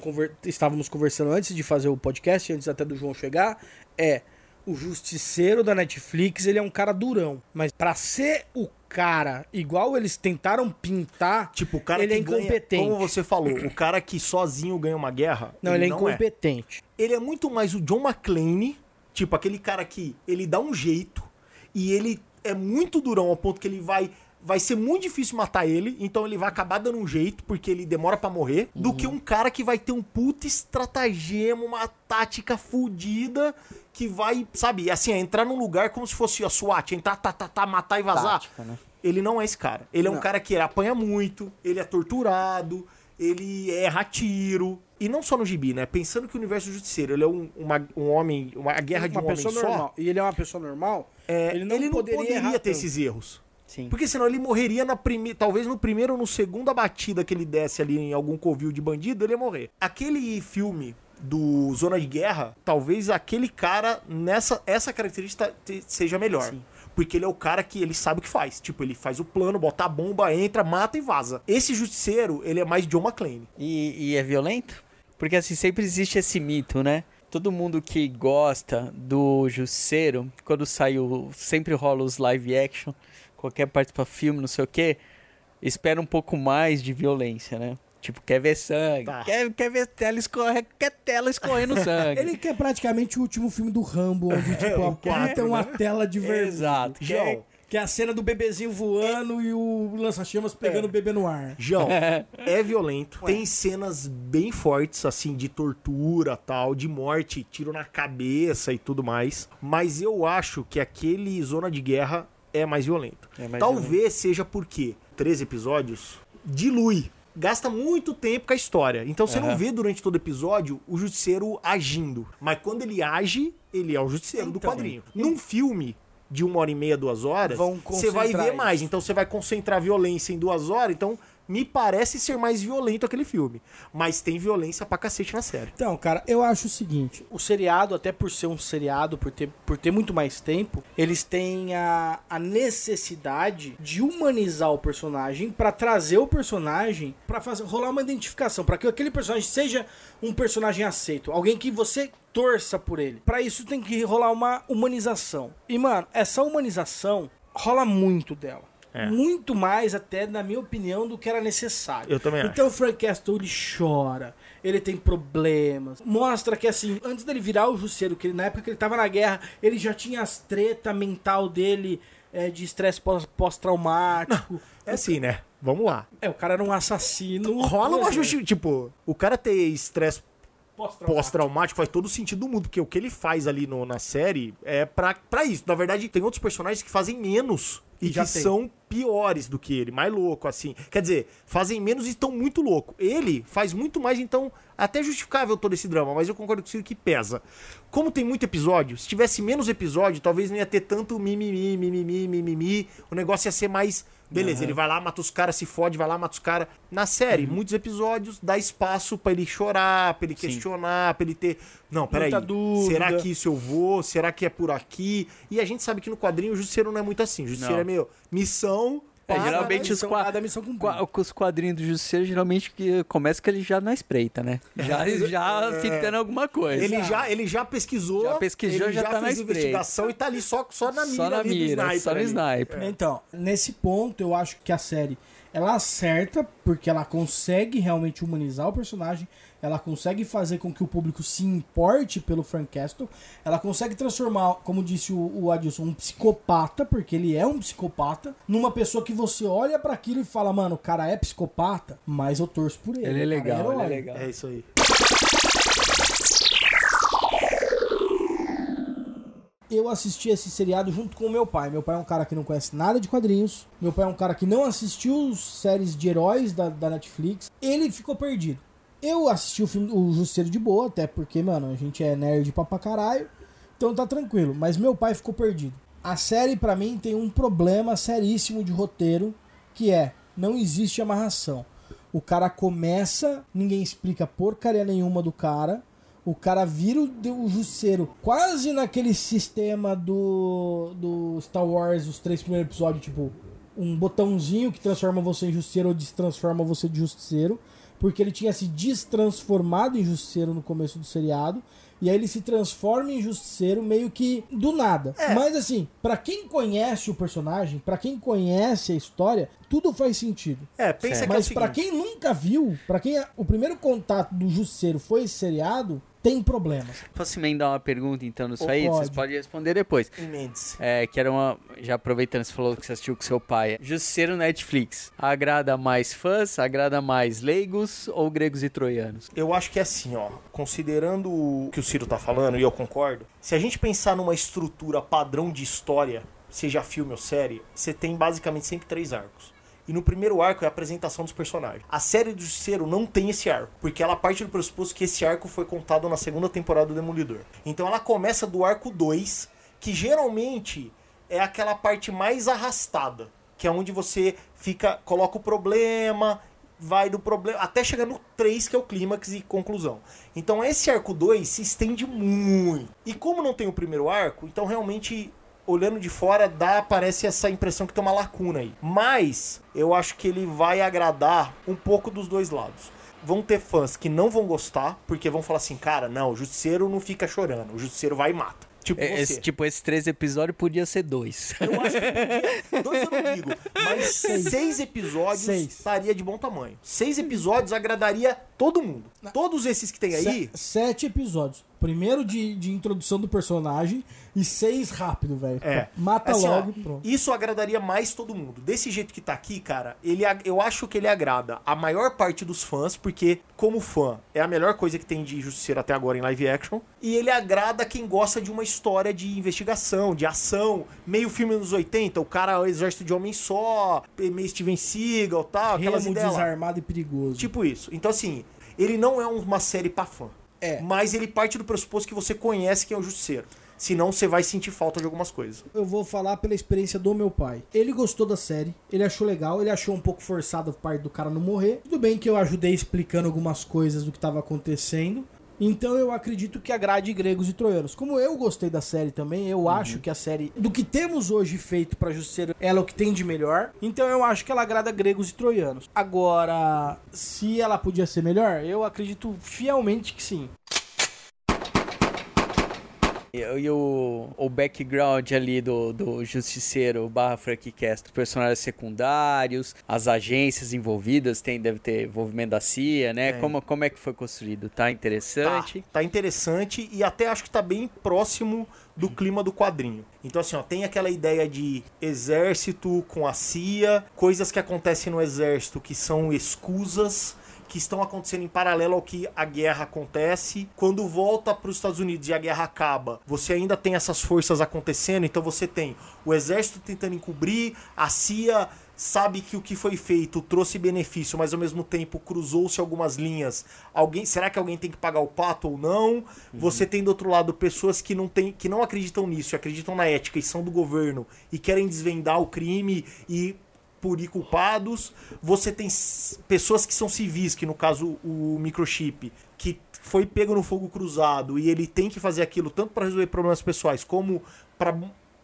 conver- estávamos conversando antes de fazer o podcast, antes até do João chegar, é o justiceiro da Netflix, ele é um cara durão, mas pra ser o cara igual eles tentaram pintar, Tipo, o cara ele que é ganha- incompetente. como você falou, o cara que sozinho ganha uma guerra. Não, ele, é não incompetente. Ele é muito mais o John McClane, tipo aquele cara que ele dá um jeito e ele é muito durão ao ponto que ele vai vai ser muito difícil matar ele, então ele vai acabar dando um jeito porque ele demora pra morrer, do que um cara que vai ter um puta estratagema, uma tática fodida que vai, sabe, assim, é entrar num lugar como se fosse a SWAT, entrar, tá, tá, tá, matar e vazar. Tática, né? Ele não é esse cara. Ele é um Não. cara que apanha muito, ele é torturado, ele erra tiro. E não só no gibi, né? Pensando que o universo justiceiro, ele é um, uma- um homem, uma a guerra de uma um homem pessoa só. normal. E ele é uma pessoa normal, é, ele não poderia, errar ter esses erros. Sim. Porque senão ele morreria na primeira, talvez no primeiro ou no segundo batida que ele desse ali em algum covil de bandido, ele ia morrer. Aquele filme do Zona de Guerra, talvez aquele cara nessa essa característica te- seja melhor. Porque ele é o cara que ele sabe o que faz. Tipo, ele faz o plano, bota a bomba, entra, mata e vaza. Esse justiceiro, ele é mais John McClane. E, e é violento? Porque assim, sempre existe esse mito, né? Todo mundo que gosta do Jusceiro, quando saiu, sempre rola os live action, qualquer parte pra filme, não sei o que, espera um pouco mais de violência, né? Tipo, quer ver sangue, Tá. quer, quer ver tela escorrer, quer tela escorrendo sangue. Ele quer praticamente o último filme do Rambo, onde tipo, É, tem uma né? tela de vermelho. Exato. É, João. Que é a cena do bebezinho voando e o lança-chamas pegando o bebê no ar. João, é violento. Tem cenas bem fortes, assim, de tortura, tal, de morte, tiro na cabeça e tudo mais. Mas eu acho que aquele Zona de Guerra é mais violento. É mais Talvez seja porque 13 episódios dilui. Gasta muito tempo com a história. Então você não Aham. vê durante todo episódio o justiceiro agindo. Mas quando ele age, ele é o justiceiro do Então, quadrinho. Num filme de uma hora e meia, duas horas, você vai ver mais. Então você vai concentrar violência em duas horas. Então me parece ser mais violento aquele filme. Mas tem violência pra cacete na série. Então, cara, eu acho o seguinte: o seriado, até por ser um seriado, por ter, por ter muito mais tempo, eles têm a, a necessidade de humanizar o personagem pra trazer o personagem fazer rolar uma identificação, pra que aquele personagem seja um personagem aceito, alguém que você torça por ele. Pra isso tem que rolar uma humanização. E mano, essa humanização rola muito dela. É. Muito mais, até, na minha opinião, do que era necessário. Eu também acho. Então o Frank Castle ele chora, ele tem problemas. Mostra que assim, antes dele virar o Jusceiro, que ele- na época que ele tava na guerra, ele já tinha as treta mental dele é, de estresse pós- pós-traumático. É assim, né? Vamos lá. É, o cara era um assassino. Rola uma é, justiça. Tipo, o cara ter estresse pós-traumático. pós-traumático faz todo sentido do mundo, porque o que ele faz ali no- na série é pra, pra isso. Na verdade, tem outros personagens que fazem menos e já que tem. são piores do que ele, mais louco, assim. Quer dizer, fazem menos e estão muito louco. Ele faz muito mais, então, até justificável todo esse drama, mas eu concordo com o Ciro que pesa. Como tem muito episódio, se tivesse menos episódio, talvez não ia ter tanto mimimi, mimimi, mimimi. O negócio ia ser mais. Beleza, ele vai lá, mata os caras, se fode, vai lá, mata os caras. Na série, Uhum. muitos episódios dá espaço pra ele chorar, pra ele questionar, pra ele ter. Não, peraí. Será que isso eu vou? Será que é por aqui? E a gente sabe que no quadrinho o Justiceiro não é muito assim. O Justiceiro Não. é meio missão. É, geralmente né? os missão qua- dada, missão cumprida. qua- com os quadrinhos do Justiceiro, geralmente que começa que ele já na espreita, né? Já, já fitando alguma coisa. Ele já, ele já pesquisou, Já pesquisou, ele já tá na investigação e tá ali só, só na mira, Só na ali do mira, sniper só no sniper. Então, nesse ponto, eu acho que a série ela acerta porque ela consegue realmente humanizar o personagem, ela consegue fazer com que o público se importe pelo Frank Castle, ela consegue transformar, como disse o, o Adilson, um psicopata, porque ele é um psicopata, numa pessoa que você olha pra aquilo e fala, mano, o cara é psicopata, mas eu torço por ele. Ele é o cara legal, ele é herói." legal. É isso aí. eu assisti esse seriado junto com o meu pai. Meu pai é um cara que não conhece nada de quadrinhos. Meu pai é um cara que não assistiu séries de heróis da, da Netflix. Ele ficou perdido. Eu assisti o filme O Justiceiro de boa, até porque, mano, a gente é nerd pra, pra caralho. Então tá tranquilo. Mas meu pai ficou perdido. A série, para mim, tem um problema seríssimo de roteiro, que é, não existe amarração. O cara começa, ninguém explica porcaria nenhuma do cara. O cara vira o, o quase naquele sistema do, do Star Wars, os três primeiros episódios, tipo, um botãozinho que transforma você em Justiceiro ou destransforma você de Justiceiro. Porque ele tinha se destransformado em Justiceiro no começo do seriado. E aí ele se transforma em Justiceiro meio que do nada. É. Mas assim, pra quem conhece o personagem, pra quem conhece a história, tudo faz sentido. É, pensa que é o Mas pra seguinte, quem nunca viu, pra quem o primeiro contato do Justiceiro foi esse seriado, tem problemas. Posso emendar uma pergunta então nisso aí? Vocês pode. podem responder depois. Mendes. É, que era uma. Já aproveitando, você falou que você assistiu com seu pai. Justiceiro Netflix. Agrada mais fãs, agrada mais leigos ou gregos e troianos? Eu acho que é assim, ó. Considerando o que o Ciro tá falando, e eu concordo, se a gente pensar numa estrutura padrão de história, seja filme ou série, você tem basicamente sempre três arcos. E no primeiro arco é a apresentação dos personagens. A série do Justiceiro não tem esse arco, porque ela parte do pressuposto que esse arco foi contado na segunda temporada do Demolidor. Então ela começa do arco 2, que geralmente é aquela parte mais arrastada, que é onde você fica, coloca o problema, vai do problema até chegar no 3, que é o clímax e conclusão. Então esse arco 2 se estende muito. E como não tem o primeiro arco, então realmente olhando de fora dá parece essa impressão que tem uma lacuna aí. Mas eu acho que ele vai agradar um pouco dos dois lados. Vão ter fãs que não vão gostar, porque vão falar assim, cara, não, o justiceiro não fica chorando, o justiceiro vai e mata. Tipo É, você. Esse, tipo, esses três episódios podia ser dois. Eu acho que podia, dois eu não digo, mas seis, episódios Seis. estaria de bom tamanho. Seis episódios agradaria todo mundo. Todos esses que tem aí, Se- sete episódios. Primeiro de, de introdução do personagem e seis rápido, velho. É. Mata Assim, logo e pronto. Isso agradaria mais todo mundo. Desse jeito que tá aqui, cara, ele, eu acho que ele agrada a maior parte dos fãs, porque, como fã, é a melhor coisa que tem de Justiceiro até agora em live action. E ele agrada quem gosta de uma história de investigação, de ação, meio filme dos 80, o cara é o exército de homem só, meio Steven Seagal tal, aquelas Remo desarmado e perigoso. Tipo isso. Então, assim, ele não é uma série pra fã. É. Mas ele parte do pressuposto que você conhece quem é o Justiceiro. Senão você vai sentir falta de algumas coisas. Eu vou falar pela experiência do meu pai. Ele gostou da série, ele achou legal, ele achou um pouco forçado a parte do cara não morrer. Tudo bem que eu ajudei explicando algumas coisas do que estava acontecendo. Então eu acredito que agrade gregos e troianos. Como eu gostei da série também, eu acho que a série, do que temos hoje feito pra Justiceiro, ela é o que tem de melhor. Então eu acho que ela agrada gregos e troianos. Agora, se ela podia ser melhor, eu acredito fielmente que sim. E, e o, o background ali do, do Justiceiro barra Frank Castro, personagens secundários, as agências envolvidas, tem, deve ter envolvimento da CIA, né? Tem. Como, como é que foi construído? Tá Tá, interessante? tá interessante e até acho que tá bem próximo do clima do quadrinho. Então, assim, ó, tem aquela ideia de exército com a CIA, coisas que acontecem no exército que são escusas. Que estão acontecendo em paralelo ao que a guerra acontece. Quando volta para os Estados Unidos e a guerra acaba, você ainda tem essas forças acontecendo. Então você tem o exército tentando encobrir, a CIA sabe que o que foi feito trouxe benefício, mas ao mesmo tempo cruzou-se algumas linhas. Alguém, será que alguém tem que pagar o pato ou não? Você tem do outro lado pessoas que não tem, que não acreditam nisso, acreditam na ética e são do governo e querem desvendar o crime e punir culpados. Você tem pessoas que são civis, que no caso o microchip, que foi pego no fogo cruzado e ele tem que fazer aquilo tanto para resolver problemas pessoais como para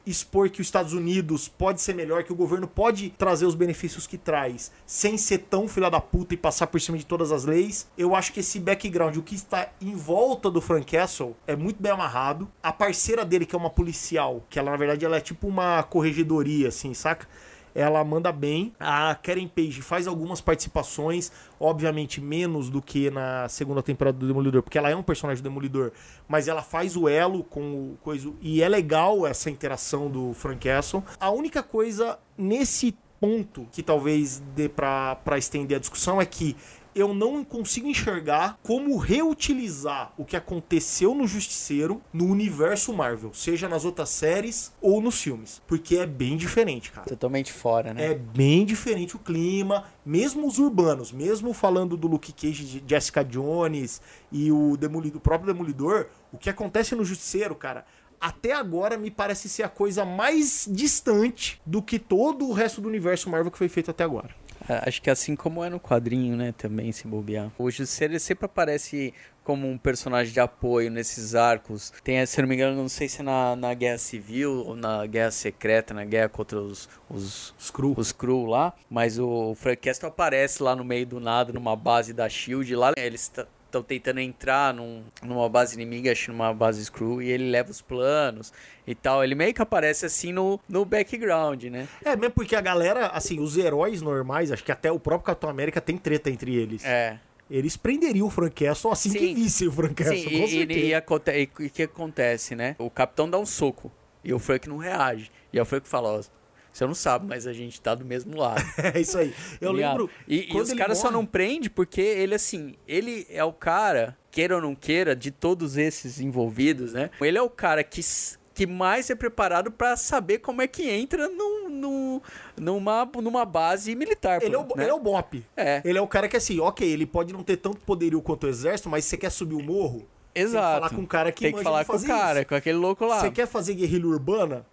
expor que os Estados Unidos pode ser melhor, que o governo pode trazer os benefícios que traz, sem ser tão filha da puta e passar por cima de todas as leis. Eu acho que esse background, o que está em volta do Frank Castle, é muito bem amarrado. A parceira dele, que é uma policial, que ela na verdade ela é tipo uma corregedoria, assim, saca? Ela manda bem. A Karen Page faz algumas participações, obviamente menos do que na segunda temporada do Demolidor, porque ela é um personagem do Demolidor, mas ela faz o elo com o coisa. E é legal essa interação do Frank Castle. A única coisa nesse ponto que talvez dê pra estender a discussão é que eu não consigo enxergar como reutilizar o que aconteceu no Justiceiro no universo Marvel, seja nas outras séries ou nos filmes, porque é bem diferente, cara. Totalmente fora, né? É bem diferente o clima, mesmo os urbanos, mesmo falando do Luke Cage, de Jessica Jones e o, Demolidor, o próprio Demolidor, o que acontece no Justiceiro, cara, até agora me parece ser a coisa mais distante do que todo o resto do universo Marvel que foi feito até agora. Acho que assim como é no quadrinho, né, também se bobear. O Justiceiro sempre aparece como um personagem de apoio nesses arcos. Tem, se não me engano, não sei se é na, na Guerra Civil ou na Guerra Secreta, na guerra contra os, os, os Skrull lá. Mas o Frank Castle aparece lá no meio do nada, numa base da SHIELD. Lá eles estão tentando entrar num, numa base inimiga, acho numa base Screw, e ele leva os planos e tal. Ele meio que aparece assim no, no background, né? É, mesmo porque a galera, assim, os heróis normais, acho que até o próprio Capitão América tem treta entre eles. É. Eles prenderiam o Frank Castle assim que Sim. vissem o Frank Castle, Sim, com e, certeza. e, o que acontece, né? O capitão dá um soco e o Frank não reage. E aí o Frank fala, ó, você não sabe, mas a gente tá do mesmo lado. É isso aí. Eu lembro. E, e os caras só não prende porque ele, assim, ele é o cara, queira ou não queira, de todos esses envolvidos, né? Ele é o cara que, que mais é preparado pra saber como é que entra num, num- numa, numa base militar. Ele é, o, né? ele é o Bop. É. Ele é o cara que, assim, ok, ele pode não ter tanto poderio quanto o exército, mas você quer subir o morro? Exato. Tem que falar com um cara que Tem que falar com o cara, isso. com aquele louco lá. Você quer fazer guerrilha urbana?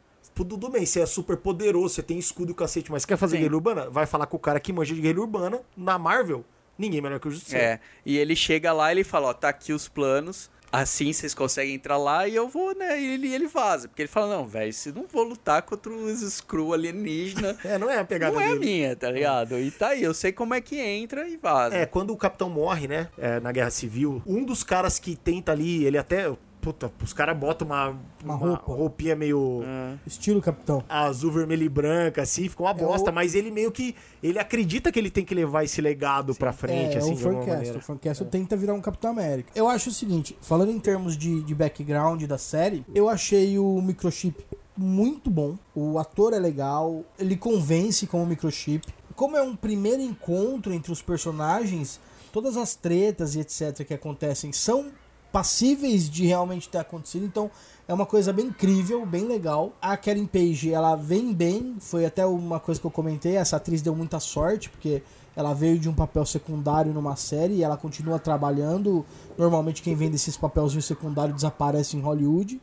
Tudo bem, você é super poderoso, você tem escudo e cacete, mas quer fazer Sim. guerrilha urbana? Vai falar com o cara que manja de guerrilha urbana. Na Marvel, ninguém melhor que o Justiceiro. É, e ele chega lá e ele fala, ó, tá aqui os planos, assim vocês conseguem entrar lá e eu vou, né, e ele, ele vaza. Porque ele fala, não, velho, se não vou lutar contra os Skrull alienígena, É, não é a pegada não é dele. minha, tá ligado? E tá aí, eu sei como é que entra e vaza. É, quando o capitão morre, né, é, na Guerra Civil, um dos caras que tenta ali, ele até. Puta, os caras botam uma, Uma roupa. roupinha meio Estilo capitão. azul, vermelho e branca, assim, ficou uma bosta, o- mas ele meio que. Ele acredita que ele tem que levar esse legado pra frente, é, assim, o de alguma maneira. O Frank Castle tenta virar um Capitão América. Eu acho o seguinte, falando em termos de, de background da série, eu achei o microchip muito bom. O ator é legal, ele convence com o microchip. Como é um primeiro encontro entre os personagens, todas as tretas e etc que acontecem são passíveis de realmente ter acontecido, então é uma coisa bem incrível, bem legal. A Karen Page, ela vem bem, foi até uma coisa que eu comentei, essa atriz deu muita sorte, porque ela veio de um papel secundário numa série e ela continua trabalhando. Normalmente quem vem desses papelzinhos secundários desaparece em Hollywood.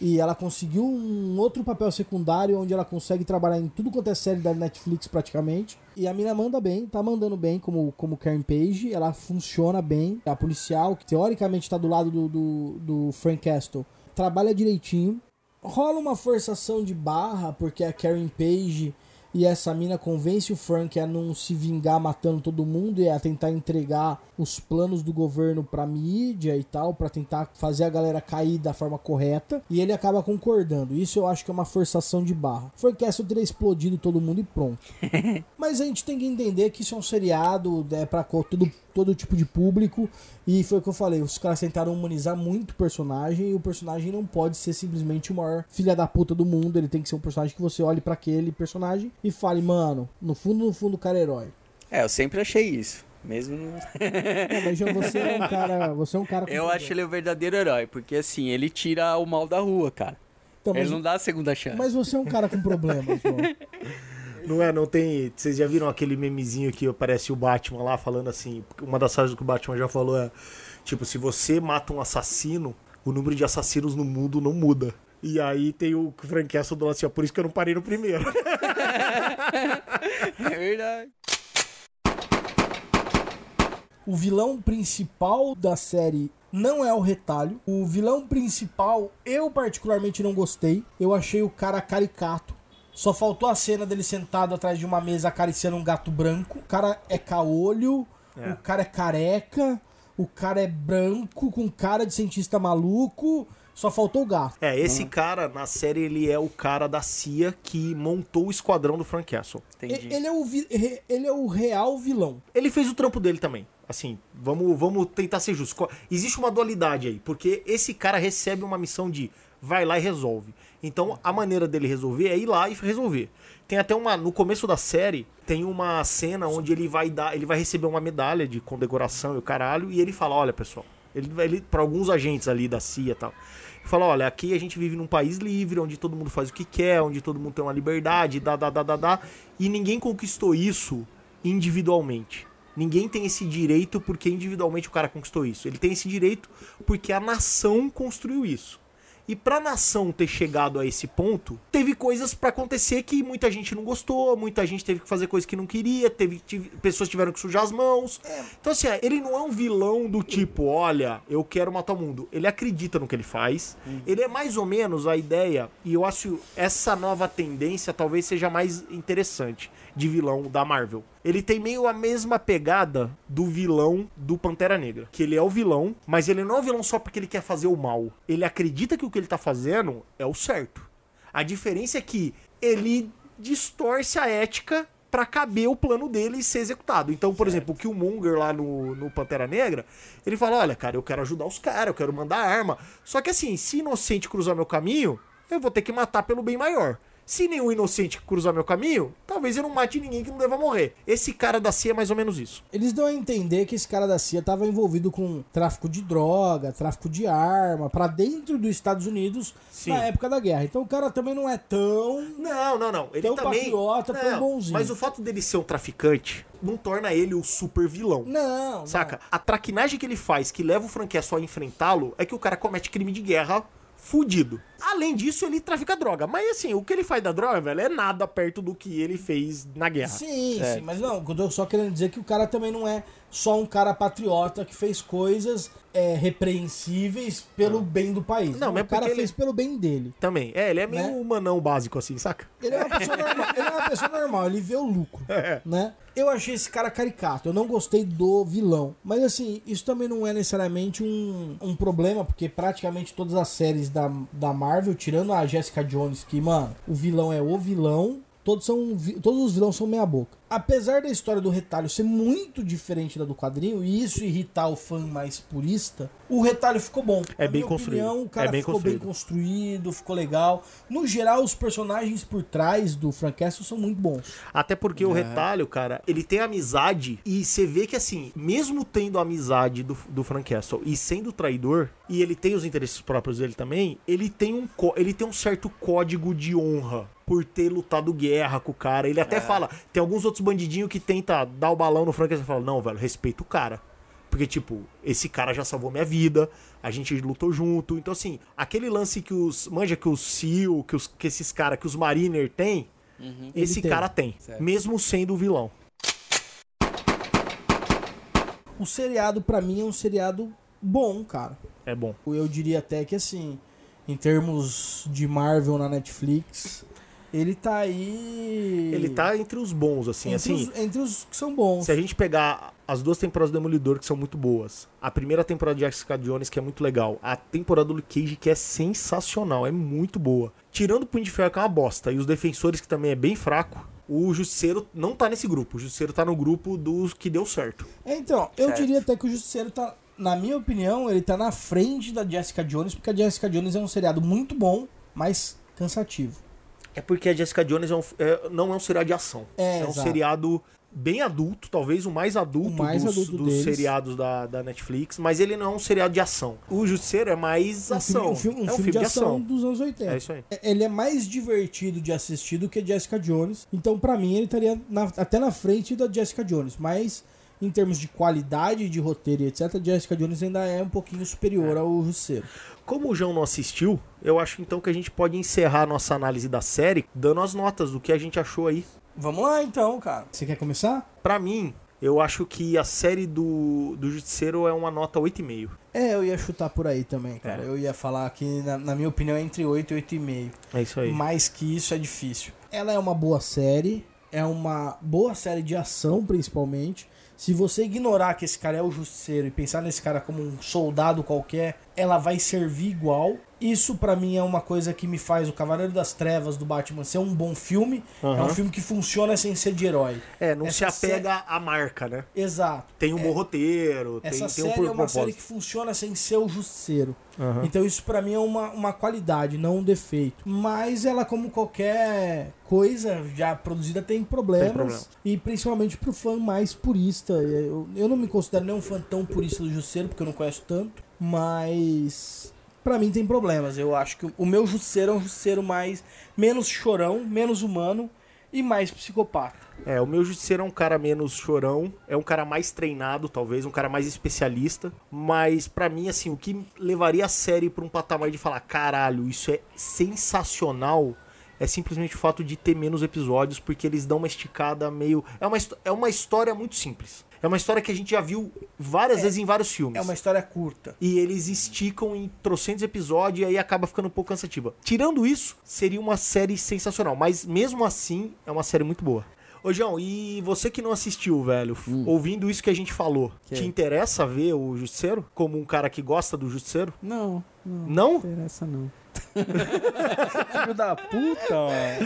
E ela conseguiu um outro papel secundário onde ela consegue trabalhar em tudo quanto é série da Netflix praticamente. E a mina manda bem, tá mandando bem como, como Karen Page, ela funciona bem. A policial, que teoricamente tá do lado do, do, do Frank Castle, trabalha direitinho. Rola uma forçação de barra, porque a Karen Page e essa mina convence o Frank a não se vingar matando todo mundo e a tentar entregar os planos do governo pra mídia e tal, pra tentar fazer a galera cair da forma correta. E ele acaba concordando. Isso eu acho que é uma forçação de barra. Frank Castle teria explodido todo mundo e pronto. Mas a gente tem que entender que isso é um seriado, é pra todo, todo tipo de público. E foi o que eu falei, os caras tentaram humanizar muito o personagem e o personagem não pode ser simplesmente o maior filha da puta do mundo. Ele tem que ser um personagem que você olhe pra aquele personagem e fale, mano, no fundo, no fundo, o cara é herói. É, eu sempre achei isso. Mesmo. no- Não, mas João, você é um cara. Você é um cara Eu acho ele o verdadeiro herói, porque assim, ele tira o mal da rua, cara. Então, mas, Ele não dá a segunda chance. mas você é um cara com problemas, João. Não é, não tem. Vocês já viram aquele memezinho que aparece o Batman lá falando assim? Uma das frases que o Batman já falou é: tipo, se você mata um assassino, o número de assassinos no mundo não muda. E aí tem o Frank Castle do assim, ó, por isso que eu não parei no primeiro. É verdade. O vilão principal da série não é o retalho. O vilão principal, eu particularmente não gostei. Eu achei o cara caricato. Só faltou a cena dele sentado atrás de uma mesa acariciando um gato branco. O cara é caolho, É. o cara é careca, o cara é branco, com cara de cientista maluco. Só faltou o gato. É, esse cara, na série, ele é o cara da CIA que montou o esquadrão do Frank Castle. Entendi. Ele é, o ele é o real vilão. Ele fez o trampo dele também. Assim, vamos, vamos tentar ser justos. Existe uma dualidade aí, porque esse cara recebe uma missão de vai lá e resolve. Então a maneira dele resolver é ir lá e resolver. Tem até uma. No começo da série, tem uma cena onde ele vai dar. Ele vai receber uma medalha de condecoração e o caralho. E ele fala: olha, pessoal. Ele, ele para alguns agentes ali da CIA e tal. Fala: olha, aqui a gente vive num país livre, onde todo mundo faz o que quer, onde todo mundo tem uma liberdade, dá, dá, dá, dá, dá. E ninguém conquistou isso individualmente. Ninguém tem esse direito porque individualmente o cara conquistou isso. Ele tem esse direito porque a nação construiu isso. E pra nação ter chegado a esse ponto, teve coisas pra acontecer que muita gente não gostou, muita gente teve que fazer coisas que não queria, teve, tive- pessoas tiveram que sujar as mãos. Então, assim, é, ele não é um vilão do tipo, olha, eu quero matar o mundo. Ele acredita no que ele faz. Ele é mais ou menos a ideia, e eu acho essa nova tendência talvez seja mais interessante de vilão da Marvel. Ele tem meio a mesma pegada do vilão do Pantera Negra. Que ele é o vilão, mas ele não é o vilão só porque ele quer fazer o mal. Ele acredita que o que ele tá fazendo é o certo. A diferença é que ele distorce a ética pra caber o plano dele e ser executado. Então, por exemplo, o Killmonger lá no, no Pantera Negra, ele fala: Olha, cara, eu quero ajudar os caras, eu quero mandar arma. Só que assim, se inocente cruzar meu caminho, eu vou ter que matar pelo bem maior. Se nenhum inocente cruzar meu caminho, talvez eu não mate ninguém que não deva morrer. Esse cara da CIA é mais ou menos isso. Eles dão a entender que esse cara da CIA estava envolvido com tráfico de droga, tráfico de arma, pra dentro dos Estados Unidos Sim. na época da guerra. Então o cara também não é tão. Não, não, não. Ele Tão também. patriota, tão Não, bonzinho. Mas o fato dele ser um traficante não torna ele o super vilão. Não, Saca? A traquinagem que ele faz, que leva o Franquesso a enfrentá-lo, é que o cara comete crime de guerra fudido. Além disso, ele trafica droga. Mas assim, o que ele faz da droga, velho, é nada perto do que ele fez na guerra. Sim, Certo. sim, mas não, eu tô só querendo dizer que o cara também não é só um cara patriota que fez coisas é, repreensíveis pelo bem do país. Não, mas é o cara ele- fez pelo bem dele. Também. É, ele é meio Né? humanão básico, assim, saca? Ele é uma pessoa normal, ele é uma pessoa normal, ele vê o lucro, É. né? Eu achei esse cara caricato, eu não gostei do vilão. Mas assim, isso também não é necessariamente um, um problema, porque praticamente todas as séries da, da Marvel, tirando a Jessica Jones, que, mano, o vilão é o vilão, todos, são, todos os vilões são meia boca. Apesar da história do retalho ser muito diferente da do quadrinho, e isso irritar o fã mais purista, o retalho ficou bom. É Na bem minha construído. opinião, o cara É bem ficou bem construído. construído, ficou legal. No geral, os personagens por trás do Frank Castle são muito bons. Até porque o retalho, cara, ele tem amizade e você vê que assim, mesmo tendo a amizade do, do Frank Castle e sendo traidor, e ele tem os interesses próprios dele também, ele tem um, ele tem um certo código de honra por ter lutado guerra com o cara. Ele até fala, tem alguns outros bandidinhos que tenta dar o balão no Frank e fala, não, velho, respeita o cara. Porque, tipo, esse cara já salvou minha vida, a gente lutou junto. Então, assim, aquele lance que os. Manja que os SEAL, que, os, que esses caras, que os Mariner tem, esse Ele tem. cara tem. Mesmo sendo o vilão. O seriado, pra mim, é um seriado bom, cara. É bom. Eu diria até que, assim, em termos de Marvel na Netflix, ele tá aí. Ele tá entre os bons, assim. entre, assim, os, entre os que são bons. se a gente pegar as duas temporadas do Demolidor, que são muito boas, a primeira temporada de Jessica Jones, que é muito legal, a temporada do Luke Cage, que é sensacional, é muito boa. Tirando o Punho de Ferro, que é uma bosta, e os Defensores, que também é bem fraco, o Justiceiro não tá nesse grupo. O Justiceiro tá no grupo dos que deu certo. Então, eu Certo. diria até que o Justiceiro tá, na minha opinião, ele tá na frente da Jessica Jones, porque a Jessica Jones é um seriado muito bom, mas cansativo. É porque a Jessica Jones é um- é- não é um seriado de ação. É, um exato. seriado bem adulto, talvez o mais adulto, O mais dos, adulto dos seriados da, da Netflix, mas ele não é um seriado de ação. O Justiceiro é mais Um ação. filme, um filme- um é um filme de, ação, dos anos 80. É isso aí. É- Ele é mais divertido de assistir do que Jessica Jones. Então, pra mim, ele estaria na- até na frente da Jessica Jones. Mas, em termos de qualidade de roteiro e etc., Jessica Jones ainda é um pouquinho superior ao Justiceiro. Como o João não assistiu, eu acho então que a gente pode encerrar a nossa análise da série dando as notas do que a gente achou aí. Vamos lá, então, cara. Você quer começar? Pra mim, eu acho que a série do, do Justiceiro é uma nota 8,5. É, eu ia chutar por aí também, cara. É. Eu ia falar que, na, na minha opinião, é entre 8 e 8,5. É isso aí. Mais que isso é difícil. Ela é uma boa série, é uma boa série de ação, principalmente. Se você ignorar que esse cara é o justiceiro e pensar nesse cara como um soldado qualquer, ela vai servir igual. Isso pra mim é uma coisa que me faz o Cavaleiro das Trevas do Batman ser um bom filme. É um filme que funciona sem ser de herói. É, não Essa se apega à marca, né? Exato. Tem um bom roteiro, tem, Essa tem um série por- é uma série propósito. que funciona sem ser o justiceiro. Aham. Então isso pra mim é uma, uma qualidade, não um defeito. Mas ela, como qualquer coisa já produzida, tem problemas. Tem problema. E principalmente pro fã mais purista. Eu, eu não me considero nem um fã tão purista do Justiceiro, porque eu não conheço tanto. Mas pra mim tem problemas. Eu acho que o meu Justiceiro é um Justiceiro mais menos chorão, menos humano e mais psicopata. É, o meu justiceiro é um cara menos chorão, é um cara mais treinado, talvez, um cara mais especialista. Mas pra mim, assim, o que levaria a série pra um patamar de falar, caralho, isso é sensacional, é simplesmente o fato de ter menos episódios, porque eles dão uma esticada meio. É uma, é uma história muito simples. É uma história que a gente já viu várias vezes em vários filmes. É uma história curta. E eles esticam em trocentos episódios e aí acaba ficando um pouco cansativa. Tirando isso, seria uma série sensacional. Mas mesmo assim, é uma série muito boa. Ô, João, e você que não assistiu, velho, f- ouvindo isso que a gente falou, Que? te interessa ver o Justiceiro? Como um cara que gosta do Justiceiro? Não, não, não Não? interessa não. Filho da puta,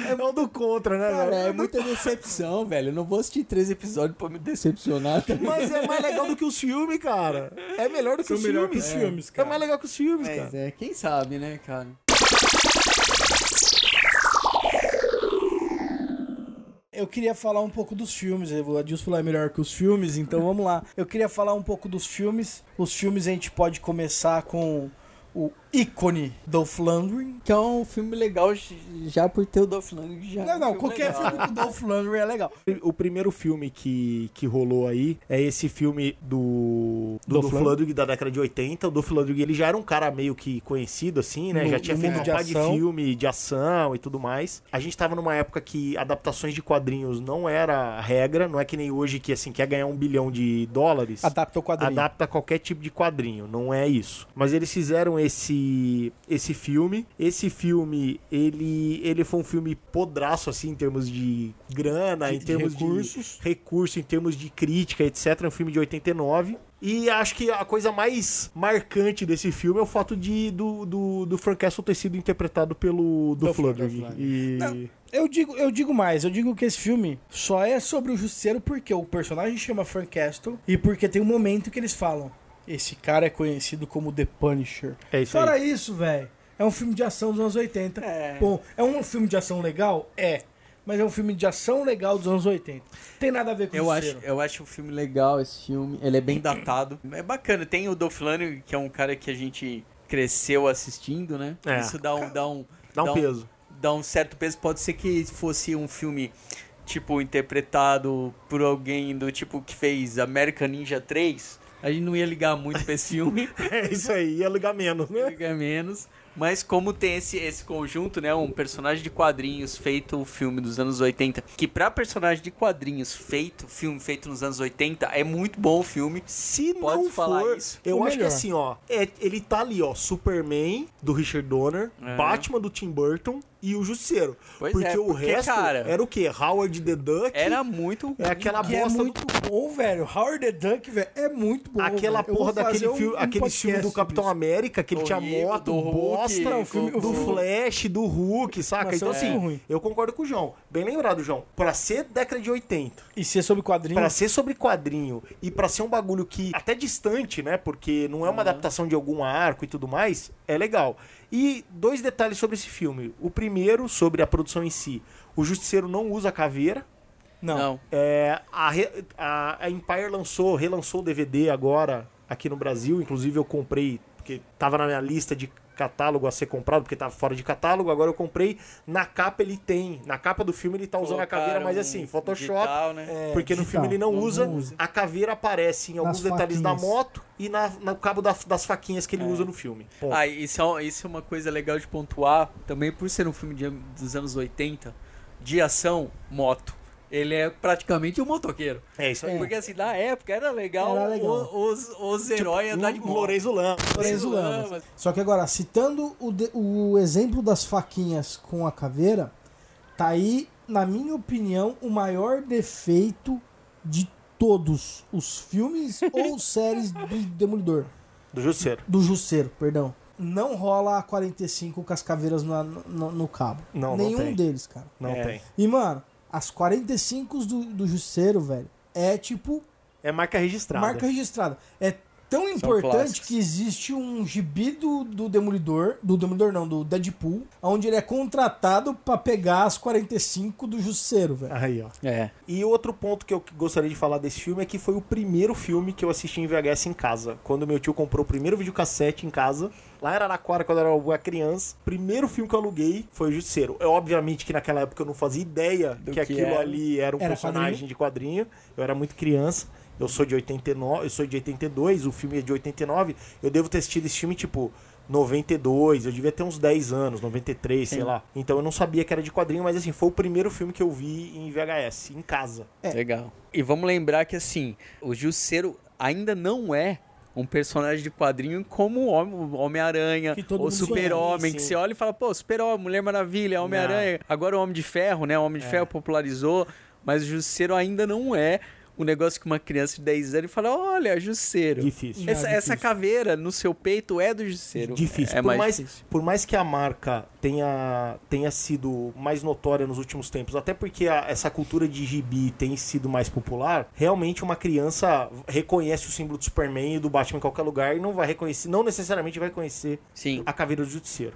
É o do contra, né, Cara, velho? é muita decepção, velho. Eu não vou assistir três episódios pra me decepcionar. tá? Mas é mais legal do que os filmes, cara. É melhor do que São os melhor filmes. que os filmes, É cara. mais legal que os filmes, Mas cara. é, quem sabe, né, cara? Eu queria falar um pouco dos filmes. O Adilson falou é melhor que os filmes, então vamos lá. Eu queria falar um pouco dos filmes. Os filmes a gente pode começar com o ícone Dolph Lundgren. Que é um filme legal já por ter o Dolph Lundgren já. Não, é um não, filme qualquer legal. filme do Dolph Lundgren é legal. O primeiro filme que, que rolou aí é esse filme do, do Dolph Dolph Lundgren. Da década de 80. O Dolph Lundgren ele já era um cara meio que conhecido, assim, né? No- já tinha feito um de par de filme de ação e tudo mais. A gente tava numa época que adaptações de quadrinhos não era a regra, não é que nem hoje que, assim, quer ganhar um bilhão de dólares. Adapta o quadrinho. Adapta qualquer tipo de quadrinho, não é isso. Mas eles fizeram esse esse filme. Esse filme, ele ele foi um filme podraço assim em termos de grana, De- em de termos recursos. de recurso, em termos de crítica, etc. É um filme de 89. E acho que a coisa mais marcante desse filme é o fato de do, do, do Frank Castle ter sido interpretado pelo do. Lundgren. E Não. Eu digo, eu digo mais, eu digo que esse filme só é sobre o Justiceiro porque o personagem chama Frank Castle e porque tem um momento que eles falam: esse cara é conhecido como The Punisher. é isso Fora aí. isso, velho, é um filme de ação dos anos 80. É. Bom, é um filme de ação legal? É. Mas é um filme de ação legal dos anos 80. Tem nada a ver com Eu acho, eu acho um filme legal esse filme. Ele é bem datado. É bacana. Tem o Dolph Lundgren, que é um cara que a gente cresceu assistindo, né? É. Isso dá um, dá um, Dá um peso. dá um certo peso. Pode ser que fosse um filme, tipo, interpretado por alguém do tipo que fez American Ninja 3. A gente não ia ligar muito pra esse filme. É isso aí, ia ligar menos, né? ligar menos. Mas como tem esse, esse conjunto, né? Um personagem de quadrinhos feito o filme dos anos 80. Que pra personagem de quadrinhos feito, filme feito nos anos 80, é muito bom o filme. Se Pode não falar for, isso. eu O acho que melhor. assim, ó, é- ele tá ali, ó, Superman do Richard Donner, É. Batman do Tim Burton e o Justiceiro. Pois porque é, o porque, resto cara, era o quê? Howard the Duck? Era muito. é aquela Que é bosta muito bom, velho. Howard the Duck, velho, é muito bom. Aquela velho. Porra daquele um- filme, um aquele filme do Capitão isso. América, que ele tinha moto, do Hulk, bosta, Não, o filme- o do filme- Flash, do Hulk, saca? Nossa, então é assim, ruim. eu concordo com o João. Bem lembrado, João. Pra ser década de 80, E ser sobre quadrinhos. Pra ser sobre quadrinho e pra ser um bagulho que até distante, né? Porque não é uma adaptação de algum arco e tudo mais, é legal. E dois detalhes sobre esse filme. O primeiro, sobre a produção em si. O Justiceiro não usa caveira. Não. Não. É, a, a- a Empire lançou, relançou o DVD agora aqui no Brasil. Inclusive eu comprei, porque tava na minha lista de catálogo a ser comprado, porque tava fora de catálogo. Agora eu comprei. Na capa ele tem. Na capa do filme ele tá usando a caveira, mas assim, Photoshop. Digital, né? É, Porque no digital. filme ele não, Não usa, usa. A caveira aparece em alguns Nas detalhes da faquinhas. moto e na, no cabo da- das faquinhas que ele usa no filme. Ponto. Ah, isso é, isso é uma coisa legal de pontuar, também por ser um filme de- dos anos 80, de ação, moto. Ele é praticamente um motoqueiro. é isso aí. Porque assim, na época era legal, Era legal. os, os heróis andar de moto. Lourenço Lamas. Lamas. Só que agora, citando o, de- o exemplo das faquinhas com a caveira, tá aí, na minha opinião, o maior defeito de todos os filmes ou séries do Demolidor. Do Jusceiro. do Jusceiro, perdão. Não rola a 45 com as caveiras na- no, no cabo. Não, não Nenhum tem. deles, cara. Não É. tem. E, mano, as 45 do, do Jusceiro, velho, é tipo É marca registrada. marca registrada. É tão importante clássicos. que existe um gibi do, do Demolidor, do Demolidor não, do Deadpool, onde ele é contratado pra pegar as 45 do Jusceiro, velho. Aí, ó. É. E outro ponto que eu gostaria de falar desse filme é que foi o primeiro filme que eu assisti em VHS em casa. Quando meu tio comprou o primeiro videocassete em casa, lá em Araraquara, quando eu era uma criança, o primeiro filme que eu aluguei foi o Justiceiro. É obviamente que naquela época eu não fazia ideia Do que, que aquilo era. ali era um Era personagem quadrinho? de quadrinho. Eu era muito criança. Eu sou de 89, eu sou de 82, o filme é de 89. Eu devo ter assistido esse filme tipo 92, eu devia ter uns 10 anos, 93, sei Sim. lá. Então eu não sabia que era de quadrinho, mas assim, foi o primeiro filme que eu vi em VHS, em casa. É. Legal. E vamos lembrar que assim, o Jusceiro ainda não é um personagem de quadrinho como o Homem- Homem-Aranha, Que todo o mundo Super-Homem, que você olha e fala, pô, Super-Homem, Mulher Maravilha, Homem-Aranha, agora o Homem de Ferro, né? O Homem de É. Ferro popularizou, mas o Jusceiro ainda não é um negócio que uma criança de 10 anos fala, olha, Jusceiro. Difícil. Essa, é essa difícil. caveira no seu peito é do Jusceiro. Difícil. É por, mais, mais, difícil. por mais que a marca tenha, tenha sido mais notória nos últimos tempos, até porque a- essa cultura de gibi tem sido mais popular, realmente uma criança reconhece o símbolo do Superman e do Batman em qualquer lugar e não vai reconhecer, não necessariamente vai conhecer Sim. a caveira do Justiceiro.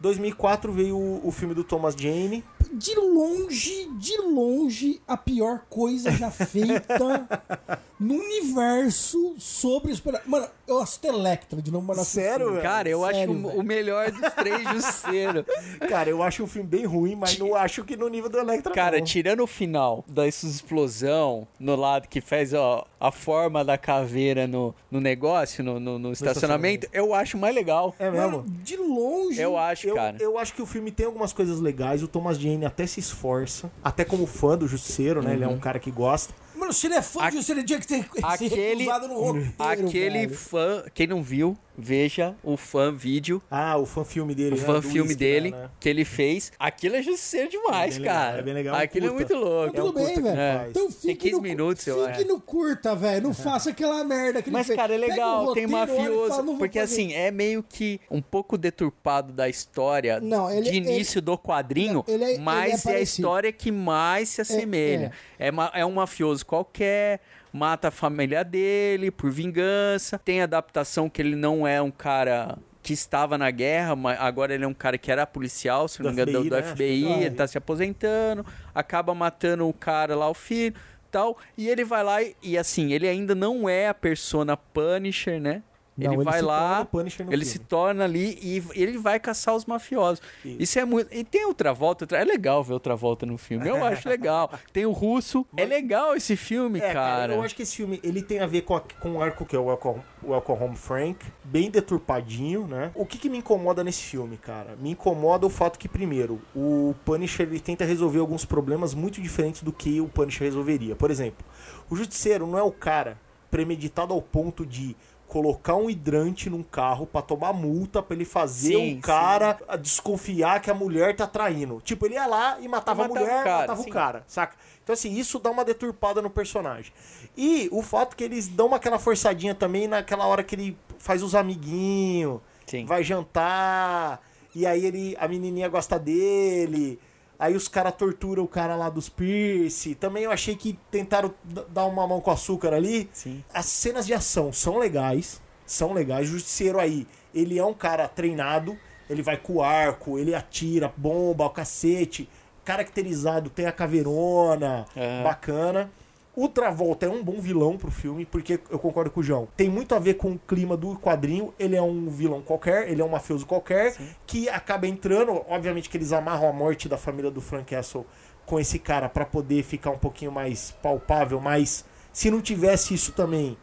2004 veio o filme do Thomas Jane. De longe, de longe, a pior coisa já feita no universo sobre super Mano, eu assisto Electra de novo, assisto Sério, velho? Cara, eu Sério, acho o- velho. o melhor dos três Jusceiro. Cara, eu acho o filme bem ruim, mas não acho que no nível do Electra Cara, não. tirando o final dessa explosão no lado que faz ó, a forma da caveira no, no negócio, no, no- no estacionamento, eu acho mais legal. É mesmo? Mano, de longe. Eu acho, Eu, cara. eu acho que o filme tem algumas coisas legais. O Thomas Jane até se esforça. Até como fã do Justiceiro, né? Ele é um cara que gosta. Mano, se ele é fã A- de você, ele tinha que ter se Aquele, recusado no roteiro, aquele velho. fã, quem não viu, veja o fã vídeo, Ah, o fã filme dele. o né? fã filme whisky, dele né? que ele fez. Aquilo é justiceiro demais, É bem legal, cara. é bem legal, Aquilo curta. é muito louco. É um Tudo bem, curta que velho. É. Então fique Tem 15 no, minutos, eu Fique acho. no curta, velho. Não faça aquela merda que ele Mas, fez. cara, é legal, o tem mafioso. fala, porque, fazer. assim, é meio que um pouco deturpado da história Não, ele- de início do quadrinho, Não, ele é- mas ele é é, a história que mais se assemelha. É, ma- é um mafioso qualquer, mata a família dele por vingança, tem adaptação que ele não é um cara. Que estava na guerra, mas agora ele é um cara que era policial, se não me engano, do, né? FBI, ele tá se aposentando, acaba matando o cara lá, o filho tal. E ele vai lá e, e, assim, ele ainda não é a persona Punisher, né? Não, ele, ele vai lá, ele filme. se torna ali e ele vai caçar os mafiosos. Isso. Isso, é muito. E tem outra volta, é legal ver outra volta no filme. Eu acho legal. Tem o russo. É legal esse filme, É, cara. eu acho que esse filme ele tem a ver com, a- com o arco que é o Welcome, Welcome Home Frank, bem deturpadinho, né? O que, que me incomoda nesse filme, cara? Me incomoda o fato que, primeiro, o Punisher ele tenta resolver alguns problemas muito diferentes do que o Punisher resolveria. Por exemplo, o Justiceiro não é o cara premeditado ao ponto de colocar um hidrante num carro pra tomar multa pra ele fazer Sim, o cara a desconfiar que a mulher tá traindo. Tipo, ele ia lá e matava a Matava mulher, o cara, matava sim. o cara, saca? Então assim, isso dá uma deturpada no personagem. E o fato que eles dão uma aquela forçadinha também naquela hora que ele faz os amiguinhos, vai jantar, e aí ele a menininha gosta dele. Aí os caras torturam o cara lá dos Pierce. Também eu achei que tentaram dar uma mão com açúcar ali. Sim. As cenas de ação são legais. São legais. O Justiceiro aí, ele é um cara treinado. Ele vai com o arco, ele atira, bomba, o cacete. Caracterizado, tem a caveirona. Aham. Bacana. O Travolta é um bom vilão pro filme, porque eu concordo com o João. Tem muito a ver com o clima do quadrinho. Ele é um vilão qualquer, ele é um mafioso qualquer, que acaba entrando. Obviamente que eles amarram a morte da família do Frank Castle com esse cara pra poder ficar um pouquinho mais palpável, mas se não tivesse isso também,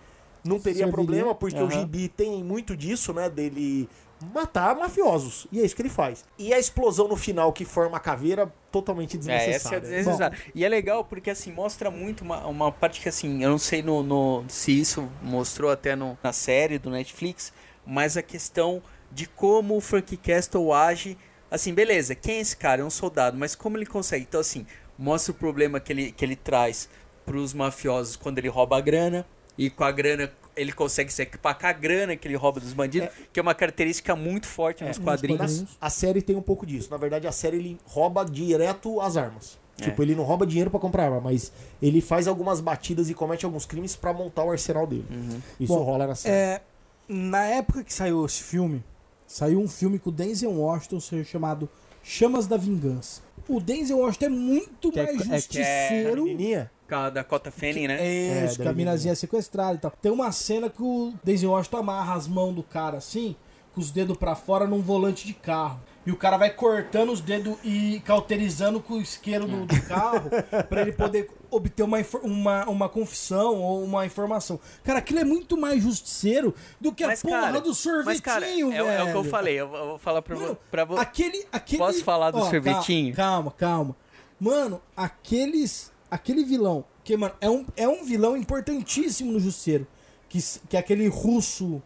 não teria Serviria. problema, porque o Aham. Gibi tem muito disso, né? Dele matar mafiosos. E é isso que ele faz. E a explosão no final que forma a caveira, totalmente É, essa desnecessária. é desnecessária. E é legal porque, assim, mostra muito uma, uma parte que, assim, eu não sei no, no- se isso mostrou até no- na série do Netflix, mas a questão de como o Frank Castle age. Assim, beleza, quem é esse cara? É um soldado, mas como ele consegue? Então, assim, mostra o problema que ele, que ele traz pros mafiosos quando ele rouba a grana. E com a grana ele consegue se equipar com a grana que ele rouba dos bandidos, que é uma característica muito forte nos quadrinhos. A série tem um pouco disso. Na verdade, a série ele rouba direto as armas. É. Tipo, ele não rouba dinheiro pra comprar arma, mas ele faz algumas batidas e comete alguns crimes pra montar o arsenal dele. Uhum. Isso Bom, rola na série. É, na época que saiu esse filme, saiu um filme com o Denzel Washington chamado Chamas da Vingança. O Denzel Washington é muito Que é- mais é que é- justiceiro. Menininha? Com a Dakota Fanning, né? É, isso, da que a minazinha é sequestrada e tal. Tem uma cena que o Denzel Washington amarra as mãos do cara assim, com os dedos pra fora num volante de carro. E o cara vai cortando os dedos e cauterizando com o isqueiro do, do carro pra ele poder obter uma, uma, uma confissão ou uma informação. Cara, aquilo é muito mais justiceiro do que a porra do sorvetinho, mas, cara, é, velho. é o que eu falei. Eu, vou falar pra, vo- Mano, pra vo- Aquele, aquele... Posso falar do Ó, sorvetinho? Calma, calma. Mano, aqueles. Aquele vilão. Que, mano, é um, é um vilão importantíssimo no Justiceiro. Que, que é aquele russo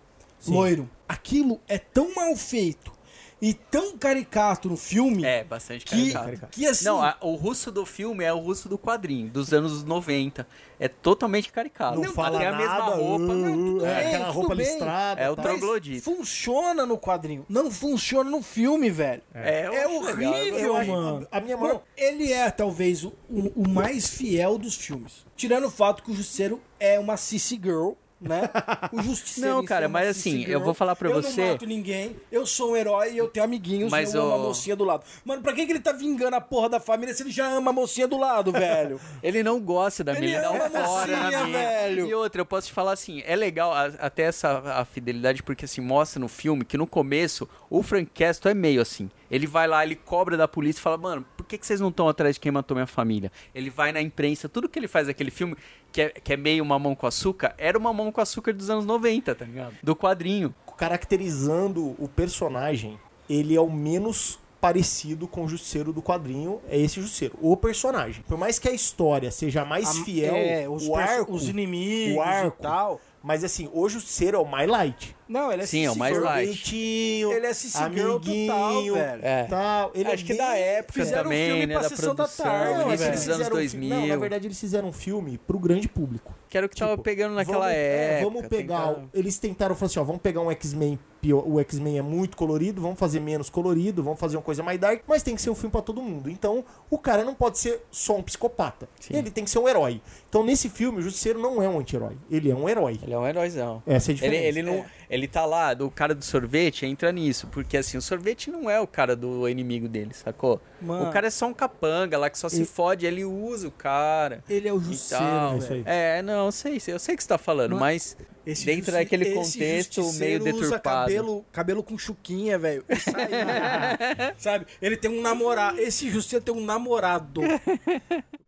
loiro. Aquilo é tão mal feito e tão caricato no filme É, bastante que, caricato. que assim. Não, a- o russo do filme é o russo do quadrinho, dos anos 90. É totalmente caricato. Não, fala Até nada. a mesma roupa. uh, Não, tudo é, aquela tudo roupa bem. listrada. É o tá? tro- mas troglodita. funciona no quadrinho. Não funciona no filme, velho. É, É legal. horrível, acho- mano. a minha maior- Bom, ele é talvez o, o- mais fiel dos filmes. Tirando o fato que o Justiceiro é uma sissy girl, né? O Justiceiro. Não, cara, é mas assim, eu vou falar pra eu você- Eu não mato ninguém, eu sou um herói e eu tenho amiguinhos Mas eu amo a o- mocinha do lado. Mano, pra que, que ele tá vingando a porra da família se ele já ama a mocinha do lado, velho? Ele não gosta da Ele mina, ele dá um a fora na mina. velho. E outra, eu posso te falar assim, é legal a- até essa a fidelidade, porque assim, mostra no filme que no começo o Frank Castle é meio assim. Ele vai lá, ele cobra da polícia e fala, mano, por que, que vocês não estão atrás de quem matou minha família? Ele vai na imprensa, tudo que ele faz naquele filme, que é, que é meio mamão com açúcar, era uma mamão com açúcar dos anos 90, tá ligado? Do quadrinho. caracterizando o personagem, ele é o menos parecido com o Justiceiro do quadrinho, é esse Justiceiro, o personagem. Por mais que a história seja mais A- fiel, é, os, o arco, os inimigos o arco, e tal. mas assim, o Justiceiro é o mais light. Não, ele é Sim, é o mais light. Ele é sissy girl total, velho. É. Tal. Ele Acho é que bem- da época Fizeram um também, filme né, pra da sessão da produção, tarde, Não, é velho. eles dos anos fizeram um filme- 2000. Não, na verdade eles fizeram um filme pro grande público. que era o que tava Tipo, pegando naquela vamos, é, época. vamos pegar. Eles tentaram falar assim: ó, vamos pegar um X-Men. O X-Men é muito colorido, vamos fazer menos colorido, vamos fazer uma coisa mais dark, mas tem que ser um filme pra todo mundo. Então, o cara não pode ser só um psicopata. Sim. Ele tem que ser um herói. Então, nesse filme, o Justiceiro não é um anti-herói. Ele é um herói. Ele é um heróizão. Essa é a Ele, diferença. ele, não, ele tá lá, do cara do sorvete, entra nisso. Porque assim, o sorvete não é o cara do inimigo dele, sacou? Mano. O cara é só um capanga lá que só se E- fode, ele usa o cara. Ele é o Justiceiro, é isso aí. É, não, eu sei, eu sei o que você tá falando, Mano, mas Esse dentro justi- daquele esse contexto meio justiceiro usa deturpado. cabelo, cabelo com chuquinha, velho. Isso aí, Sabe? Ele tem um namorado. Esse Justiceiro tem um namorado.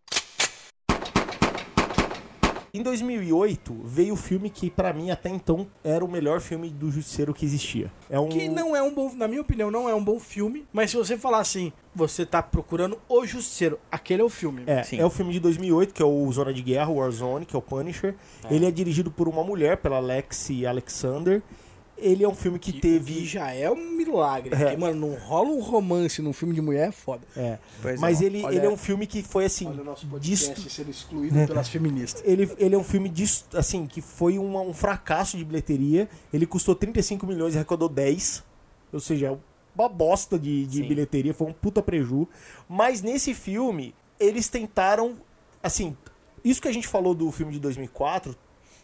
Em 2008, veio o filme que, pra mim, até então, era o melhor filme do Justiceiro que existia. É um... Que não é um bom, na minha opinião, não é um bom filme. Mas se você falar assim, você tá procurando o Justiceiro, aquele é o filme. É, Sim. é o filme de 2008, que é o Zona de Guerra, Warzone, que é o Punisher. Ele é dirigido por uma mulher, pela Lexi Alexander. Ele é um filme que Que teve... já é um milagre. É. Porque, mano, não rola um romance num filme de mulher é foda. É, Pois mas é. ele, Olha- ele é um filme que foi assim... Olha o nosso disto- podcast sendo excluído pelas feministas. ele, ele é um filme dis- assim, que foi uma- um fracasso de bilheteria. Ele custou 35 milhões e arrecadou 10. Ou seja, é uma bosta de, de Sim. bilheteria, foi um puta preju. Mas nesse filme, eles tentaram. Assim, isso que a gente falou do filme de 2004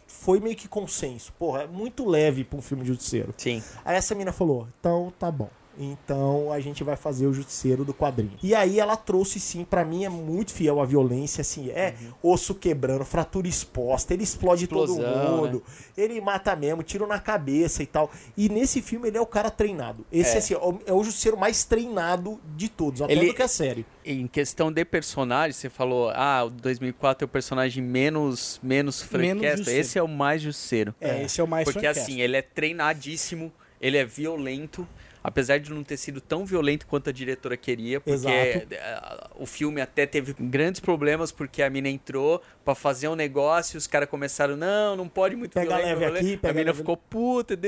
foi meio que consenso. Porra, é muito leve pra um filme de justiceiro. Sim. Aí essa mina falou: então tá bom. Então a gente vai fazer o justiceiro do quadrinho. E aí ela trouxe sim, pra mim é muito fiel à violência, assim, é osso quebrando, fratura exposta, ele explode todo Explosão, mundo, ele mata mesmo, tiro na cabeça e tal. E nesse filme ele é o cara treinado. Esse É. assim, é o- é o justiceiro mais treinado de todos, até Ele- do que a série. Em questão de personagem, você falou, ah, o 2004 é o personagem menos, menos justiceiro. Esse é o mais justiceiro. É, esse é o mais Porque assim, ele é treinadíssimo, ele é violento, apesar de não ter sido tão violento quanto a diretora queria, porque Exato. eh, o filme até teve grandes problemas porque a mina entrou pra fazer um negócio e os caras começaram, não, não pode muito Pega violento, leve violento." aqui, pega A mina leve- ficou puta,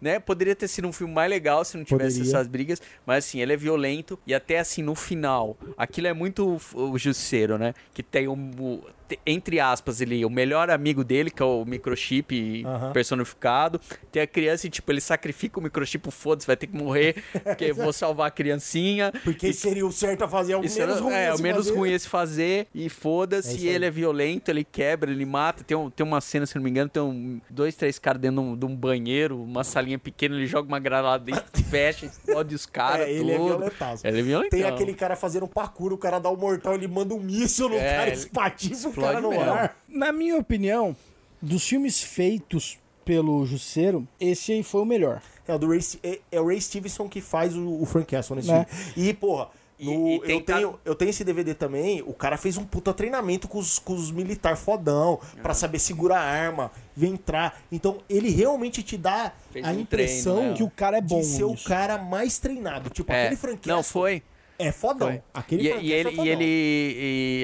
né? Poderia ter sido um filme mais legal se não tivesse Poderia. essas brigas, mas assim, ele é violento e até assim no final, aquilo é muito o justiceiro, né? Que tem um entre aspas, ele, o melhor amigo dele, que é o microchip personificado. Tem a criança e, tipo, ele sacrifica o microchip, foda-se, vai ter que morrer, porque eu vou salvar a criancinha. Porque seria o certo a fazer, é o menos ruim. é, a o menos fazer. ruim é se fazer e É foda-se. e aí. ele é violento, ele quebra, ele mata. Tem, um, tem uma cena, se não me engano, tem um, dois, três caras dentro de um, de um banheiro, uma salinha pequena, ele joga uma granada dentro, fecha, explode os caras. É, ele é violentaço. Ele é violentão. Tem aquele cara fazendo um parkour, o cara dá o mortal, ele manda um míssil no É, cara, ele espatifa o no ar. Na minha opinião, dos filmes feitos pelo Jusceiro, esse aí foi o melhor. É o, do Ray, é, é o Ray Stevenson que faz o, o Frank Castle nesse Né? filme. E, porra, E- no- e eu, tem ca- tenho, eu tenho esse DVD também. O cara fez um puta treinamento com os, com os militar fodão pra saber segurar a arma, ver entrar. Então, ele realmente te dá Fez a um impressão treino, né? Que o cara é bom de ser nisso. o cara mais treinado. Tipo, É, aquele Frank não, Castle foi. É fodão. Foi. Aquele E, e ele, Castle é e fodão. ele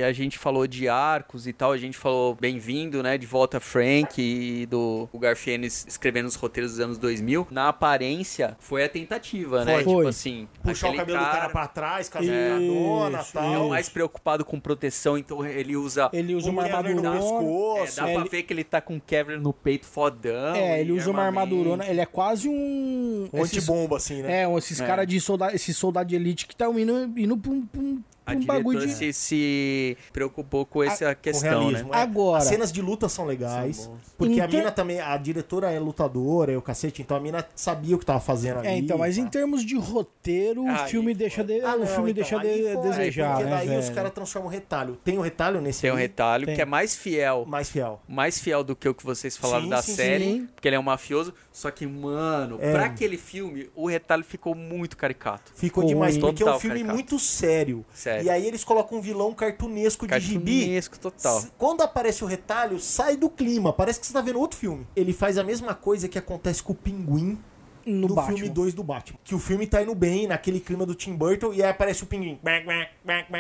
e a gente falou de arcos e tal, a gente falou bem-vindo, né, de volta Frank e do o Garfienes escrevendo os roteiros dos anos 2000. Na aparência, foi a tentativa, né? Foi. Tipo assim, Puxar o cabelo do cara pra trás, com a Isso, dona e tal. é o mais preocupado com proteção, então ele usa Ele usa uma Um Kevlar no pescoço. é, dá ele- pra ver que ele tá com Kevlar no peito fodão. É, ele e usa uma armamento. armadurona. Ele é quase um. Um esses- antibomba, assim, né? É, esses É. caras de soldado, esses soldados de elite que estão indo, indo pra um, pra um, A um bagulho diretora de. se, se preocupou com essa Com questão, realismo, né? é. Agora- As cenas de luta são legais. São porque a Então- mina também, a diretora é lutadora, é o cacete, então a mina sabia o que tava fazendo ali. É, então, mas em tá? termos de roteiro, o Aí filme deixa de, Ah, o não, filme então, deixa de foi, desejar, Porque né, daí os caras transformam o retalho. Tem o retalho nesse Tem o aí? retalho, Tem. que é mais fiel mais fiel. mais fiel do que o que vocês falaram Sim, da sim, série, sim. porque ele é um mafioso. Só que, mano, É. pra aquele filme, o retalho ficou muito caricato. Ficou Ficou demais, porque é um filme muito sério. Sério. E aí eles colocam um vilão cartunesco de gibi. Cartunesco total. Quando aparece o retalho, sai do clima. Parece que você tá vendo outro filme. Ele faz a mesma coisa que acontece com o Pinguim No, filme 2 do Batman. Que o filme tá indo bem, naquele clima do Tim Burton, e aí aparece o pinguim.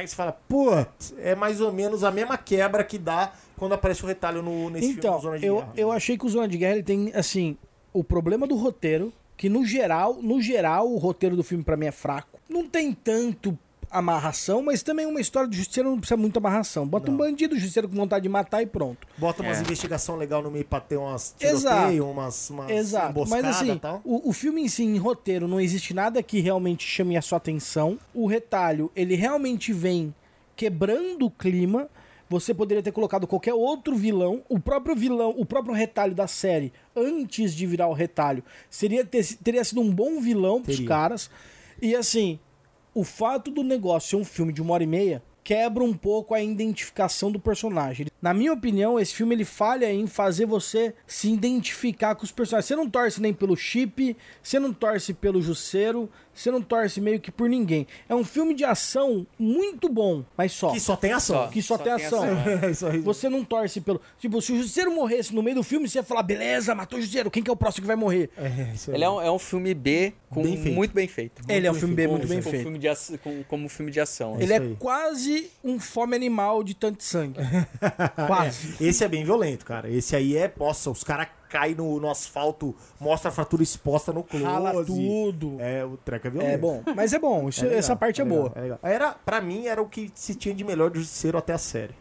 Você fala, putz, é mais ou menos a mesma quebra que dá quando aparece o retalho no, nesse Então, filme Zona de eu, Guerra. eu achei que o Zona de Guerra ele tem, assim, o problema do roteiro, que no geral, no geral, o roteiro do filme pra mim é fraco. Não tem tanto amarração, mas também uma história de justiceiro não precisa muito amarração. Bota um bandido justiceiro com vontade de matar e pronto. Bota umas É. investigação legal no meio pra ter umas Exato. tiroteio, umas, umas Exato. Mas assim, e tal. o, o filme em si, em roteiro, não existe nada que realmente chame a sua atenção. O retalho, ele realmente vem quebrando o clima. Você poderia ter colocado qualquer outro vilão, o próprio vilão, o próprio retalho da série, antes de virar o retalho, seria ter- teria sido um bom vilão pros Teria. caras. E assim, o fato do negócio ser um filme de uma hora e meia quebra um pouco a identificação do personagem. Na minha opinião, esse filme ele falha em fazer você se identificar com os personagens. Você não torce nem pelo Chip, você não torce pelo Jusceiro, você não torce meio que por ninguém. É um filme de ação muito bom, mas só. Que só tem ação. Que só, Só tem tem ação. ação, É isso aí. Você não torce pelo. Tipo, se o Jusceiro morresse no meio do filme, você ia falar, beleza, matou o Jusceiro, quem que é o próximo que vai morrer? É, isso aí. Ele é um, é um filme B com Bem feito. muito bem feito. Ele é um filme Com- muito bem feito. Filme de ação, com, como filme de ação. Ele é aí. quase um fome animal de tanto sangue. quase. Esse é bem violento, cara. Esse aí é, nossa, os caras caem no, no asfalto, mostra a fratura exposta no close. Rala tudo. É, o treco é violento. É bom, mas é bom, isso- É legal, essa parte é, legal, boa. é legal. Era, pra mim, era o que se tinha de melhor do Justiceiro até a série.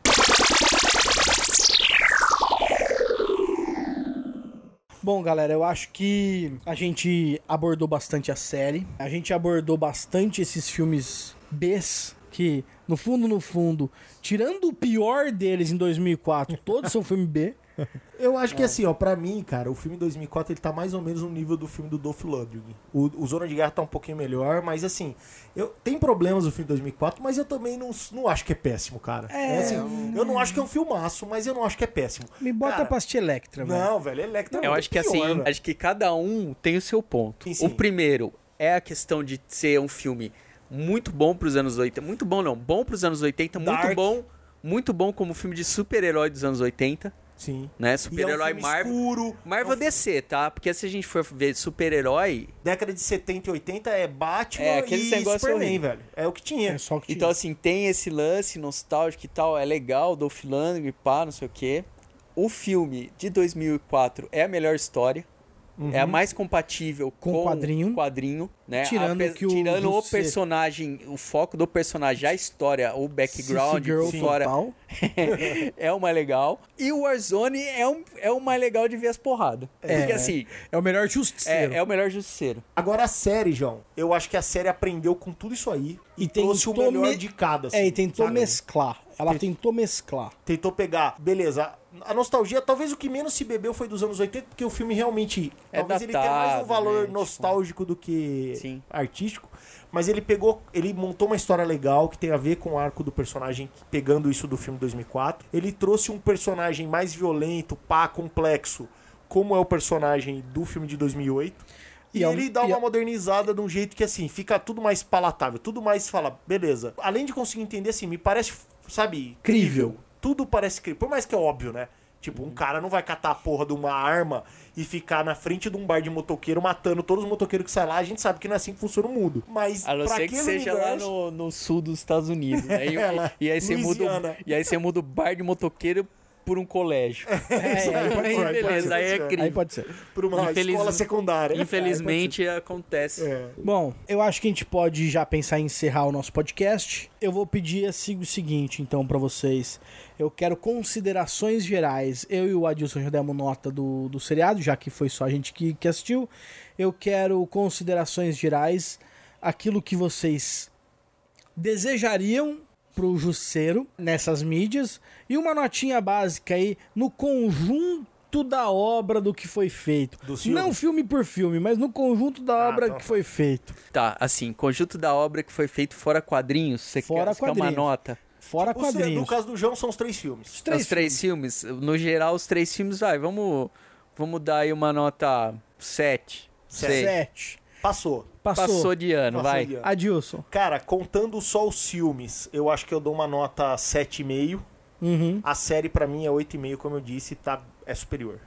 Bom, galera, eu acho que a gente abordou bastante a série, a gente abordou bastante esses filmes Bs, que no fundo, no fundo, tirando o pior deles em 2004, todos são filme B. Eu acho que assim, ó, pra mim, cara, o filme 2004 ele tá mais ou menos no nível do filme do Dolph Lundgren. O, o Zona de Guerra tá um pouquinho melhor, mas assim, eu tem problemas o filme 2004, mas eu também não, não acho que é péssimo, cara. É, assim, eu não acho que é um filmaço, mas eu não acho que é péssimo. Me bota Cara, pra assistir Electra, velho. Não, velho, Electra é Eu muito acho que pior, assim, velho. acho que cada um tem o seu ponto. Sim, sim. O primeiro é a questão de ser um filme muito bom pros anos 80. Muito bom, não. Bom pros anos 80, muito Dark. bom. Muito bom como filme de super-herói dos anos 80, Sim. né? E é um Super-herói Marvel. escuro. Marvel é um DC, tá? Porque se a gente for ver super-herói, década de 70 e 80 é Batman É, aqueles e negócio Superman, horrível. velho. É o que tinha. É só o que Então, tinha. assim, tem esse lance nostálgico e tal, é legal, Dolph Lundgren, pá, não sei o quê. O filme de 2004 é a melhor história, É a mais compatível Com com, o quadrinho. quadrinho, né? Tirando A que o tirando o personagem, o foco do personagem, a história, o background, Girl total. é o mais legal. E o Warzone é, um, é o mais legal de ver as porradas. Porque assim, É o melhor justiceiro. é, é o melhor justiceiro. Agora a série, João, eu acho que a série aprendeu com tudo isso aí e, E trouxe o tentou melhor me- de cada. É, e assim, tentou sabe? mesclar. Ela tentou mesclar. Tentou pegar, beleza. A nostalgia, talvez o que menos se bebeu foi dos anos 80, porque o filme realmente. É talvez ele tenha mais datado, um valor né, tipo- nostálgico do que Sim. artístico. Mas ele pegou, ele montou uma história legal que tem a ver com o arco do personagem, pegando isso do filme 2004. Ele trouxe um personagem mais violento, pá, complexo, como é o personagem do filme de 2008. E, E é um- ele dá uma é- modernizada de um jeito que, assim, fica tudo mais palatável, tudo mais fala, beleza. Além de conseguir entender, assim, me parece, sabe, Crível. Tudo parece crível. Por mais que é óbvio, né? Tipo, Uhum. um cara não vai catar a porra de uma arma e ficar na frente de um bar de motoqueiro matando todos os motoqueiros que saem lá. A gente sabe que não é assim que funciona o mundo. Mas A não ser que seja lá universo- no, no sul dos Estados Unidos. né? E, É, lá, e aí você muda, e aí você muda o bar de motoqueiro por um colégio. É, aí pode Aí ser, beleza, pode ser, aí é pode crime. Aí pode ser. Por uma Infeliz- escola secundária. Infelizmente acontece. É. Bom, eu acho que a gente pode já pensar em encerrar o nosso podcast. Eu vou pedir assim, o seguinte, então, pra vocês. Eu quero considerações gerais. Eu e o Adilson já demos nota do, do seriado, já que foi só a gente que, que assistiu. Eu quero considerações gerais, aquilo que vocês desejariam pro Jusceiro nessas mídias e uma notinha básica aí no conjunto da obra do que foi feito. Filmes? Não filme por filme, mas no conjunto da Ah, obra tá, que tá. foi feito. Tá, assim, conjunto da obra que foi feito fora quadrinhos, você Fora quer, quer uma quadrinhos. nota? Fora O seu- quadrinhos. no caso do João, são os três filmes. Os Os três filmes. No geral, os três filmes, vai, vamos, vamos dar aí uma nota 7. Sete. Sete. Passou. Passou. Passou de ano, Passou vai. de ano. Adilson. Cara, contando só os filmes, eu acho que eu dou uma nota 7,5. Uhum. A série, pra mim, é 8,5, como eu disse, tá, é superior.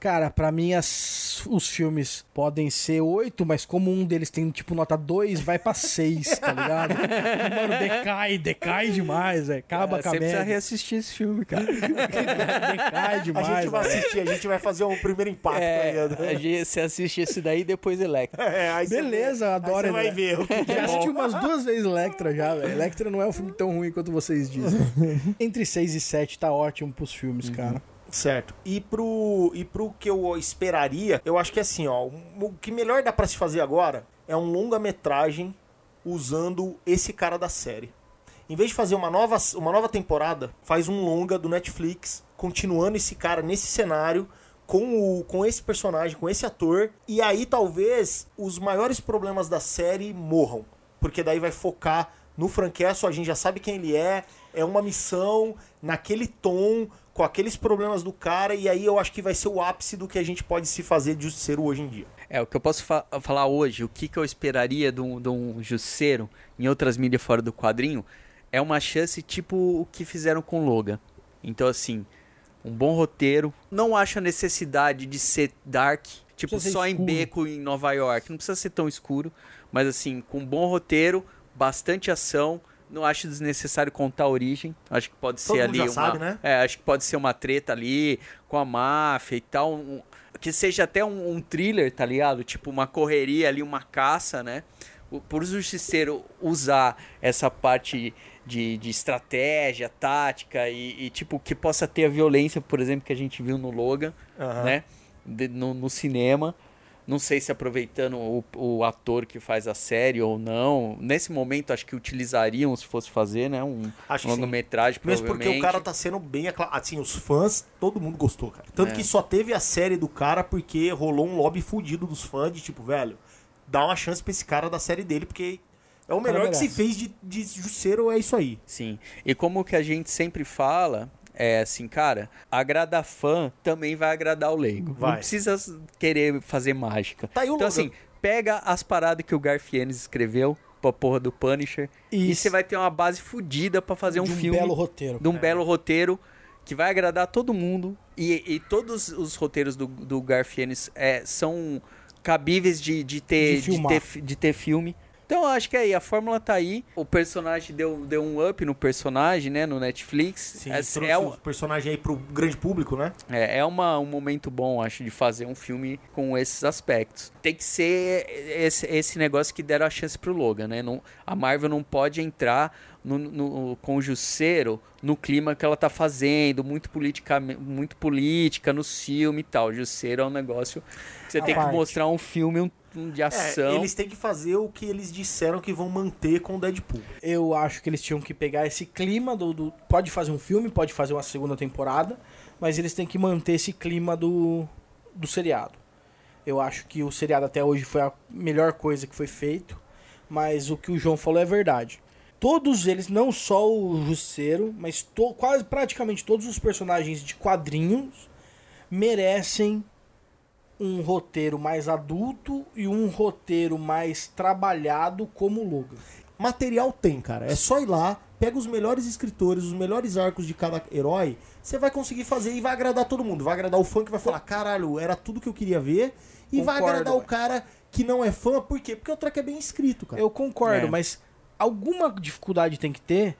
Cara, pra mim as- os filmes podem ser oito, mas como um deles tem tipo nota 2, vai pra 6, tá ligado? Mano, decai, decai demais, velho. Acaba Ah, com a você precisa reassistir esse filme, cara. Decai A demais. gente vai velho. assistir, a gente vai fazer um primeiro impacto, tá É, ligado? a gente- você assiste esse daí e depois Electra. É, aí você Beleza, vê- eu adoro Aí você vai ver Já é assisti umas duas vezes Electra já, velho. Electra não é um filme tão ruim quanto vocês dizem. Entre 6 e 7 tá ótimo pros filmes, cara. Certo. E pro, e pro que eu esperaria, eu acho que assim, ó, o que melhor dá pra se fazer agora é um longa-metragem usando esse cara da série. Em vez de fazer uma nova, uma nova temporada, faz um longa do Netflix, continuando esse cara nesse cenário, com, o, com esse personagem, com esse ator, e aí talvez os maiores problemas da série morram. Porque daí vai focar no Frank Castle, a gente já sabe quem ele é, é uma missão naquele tom, com aqueles problemas do cara, e aí eu acho que vai ser o ápice do que a gente pode se fazer de justiceiro hoje em dia. É, o que eu posso fa- falar hoje, o que, que eu esperaria de um, de um jusceiro em outras mídias fora do quadrinho, é uma chance tipo o que fizeram com Logan. Então, assim, um bom roteiro. Não acho a necessidade de ser dark, tipo, só em escuro. beco em Nova York. Não precisa ser tão escuro, mas assim, com um bom roteiro, bastante ação. Não acho desnecessário contar a origem. Acho que pode Todo ser ali uma. sabe, né? É, acho que pode ser uma treta ali com a máfia e tal. um- que seja até um, um thriller, tá ligado? Tipo uma correria ali, uma caça, né? O, por o justiceiro usar essa parte de, de estratégia, tática e, e, tipo que possa ter a violência, por exemplo, que a gente viu no Logan, Aham. né? De- no, no cinema. Não sei se aproveitando o, o ator que faz a série ou não. Nesse momento, acho que utilizariam se fosse fazer, né? Um longa-metragem, Mesmo porque o cara tá sendo bem acla- Assim, os fãs, todo mundo gostou, cara. Tanto É. que só teve a série do cara porque rolou um lobby fudido dos fãs de tipo, velho, dá uma chance pra esse cara da série dele, porque é o melhor que se fez de, de Jusceiro, é isso aí. Sim. E como que a gente sempre fala, é assim, cara, agradar fã também vai agradar o leigo. Vai. Não precisa querer fazer mágica. Tá aí o então, assim, pega as paradas que o Garfienes escreveu pra porra do Punisher e Isso. você vai ter uma base fodida pra fazer um, de um filme belo roteiro. de um belo roteiro que vai agradar todo mundo. E, e todos os roteiros do, do Garfienes é, são cabíveis de, de, ter, De de, ter, de ter filme. Então eu acho que aí a fórmula tá aí. O personagem deu, deu um up no personagem, né? No Netflix. Sim, é, trouxe é, o um- personagem aí pro grande público, né? é, é uma, um momento bom, acho, de fazer um filme com esses aspectos. Tem que ser esse, esse negócio que deram a chance pro Logan, né? Não, a Marvel não pode entrar no, no, com o Jusceiro no clima que ela tá fazendo, muito, politica, muito política no filme e tal. O Jusceiro é um negócio que você A tem que parte. mostrar um filme um, de É, ação. eles têm que fazer o que eles disseram que vão manter com o Deadpool. Eu acho que eles tinham que pegar esse clima do, do- Pode fazer um filme, pode fazer uma segunda temporada, mas eles têm que manter esse clima do, do seriado. Eu acho que o seriado até hoje foi a melhor coisa que foi feito, mas o que o João falou é verdade. Todos eles, não só o Jusceiro, mas to- quase praticamente todos os personagens de quadrinhos merecem um roteiro mais adulto e um roteiro mais trabalhado como Logan. Material tem, cara. É só ir lá, pega os melhores escritores, os melhores arcos de cada herói, você vai conseguir fazer e vai agradar todo mundo. Vai agradar o fã que vai falar, caralho, era tudo que eu queria ver. E vai Concordo, agradar o cara que não é fã, por quê? Porque o track é bem escrito, cara. Eu concordo, É. mas alguma dificuldade tem que ter,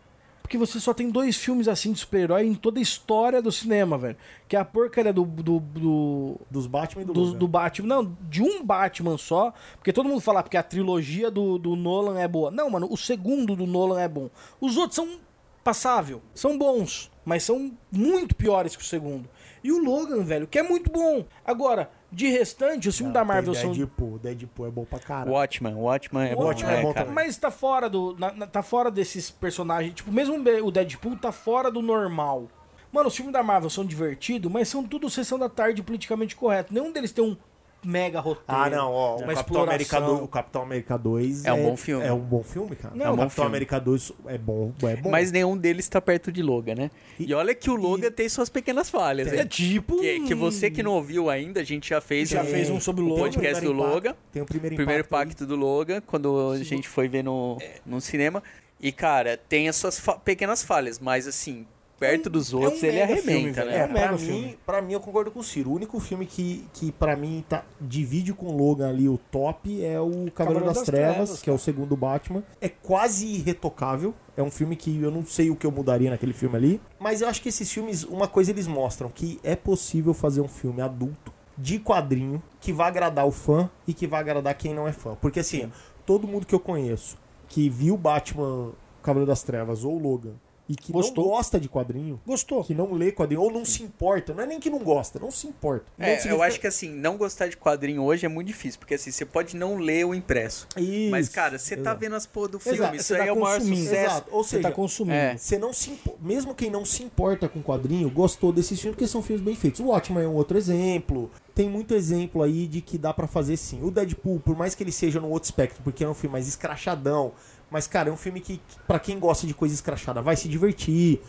porque você só tem dois filmes assim de super-herói em toda a história do cinema, velho. Que é a porcaria do. do, do Dos Batman e do, do, do Batman. Não, de um Batman só. Porque todo mundo fala porque a trilogia do, do Nolan é boa. Não, mano, o segundo do Nolan é bom. Os outros são passável. São bons, mas são muito piores que o segundo. E o Logan, velho, que é muito bom. Agora, de restante, os filmes da Marvel Tem são. Deadpool, Deadpool é bom pra caralho. Watchman, Watchman é bom, Watchmen é né, bom cara? Mas tá fora do. na- na- tá fora desses personagens. Tipo, mesmo o Deadpool tá fora do normal. Mano, os filmes da Marvel são divertidos, mas são tudo sessão da tarde politicamente correto. Nenhum deles tem um mega roteiro. Ah, não, ó, o uma Capitão, América exploração. 2, o Capitão América 2 É um bom filme. É um bom filme, cara. Não, o é um bom Capitão filme. América 2 é bom, é bom. Mas nenhum deles tá perto de Logan, né? E, E- olha que o Logan tem suas pequenas falhas, É tipo. Que, que você que não ouviu ainda, a gente já fez Já um, fez um sobre o o Logan, podcast do primeiro impacto. Logan. Tem o primeiro, Primeiro impacto. aí. impacto do Logan, quando a gente foi ver no, no cinema. E, cara, tem as suas fa- pequenas falhas, mas assim, perto dos é um outros, ele filme, arrebenta, velho. né? É, pra filme. mim, pra mim, eu concordo com o Ciro. O único filme que, que pra mim tá, divide com o Logan ali o top é o Cavaleiro das, das Trevas, Trevas, que é o segundo Batman. É quase irretocável. É um filme que eu não sei o que eu mudaria naquele filme ali. Mas eu acho que esses filmes, uma coisa eles mostram, que é possível fazer um filme adulto, de quadrinho, que vai agradar o fã e que vai agradar quem não é fã. Porque assim, todo mundo que eu conheço que viu Batman Cavaleiro das Trevas ou Logan e que Gostou. não gosta de quadrinho, Gostou. que não lê quadrinho ou não se importa, não é nem que não gosta, não se importa. Não É, eu significa- acho que assim, não gostar de quadrinho hoje é muito difícil, porque assim, você pode não ler o impresso. Isso, Mas, cara, você tá exato. vendo as porra do Exato, filme, você isso tá aí é o maior sucesso. Exato. Ou Você seja, tá consumindo. É. você não se impo- mesmo quem não se importa com quadrinho, gostou desses filmes porque são filmes bem feitos. O Watchmen é um outro exemplo. Tem muito exemplo aí de que dá pra fazer sim. O Deadpool, por mais que ele seja no outro espectro, porque é um filme mais escrachadão, mas cara, é um filme que pra quem gosta de coisa escrachada vai se divertir.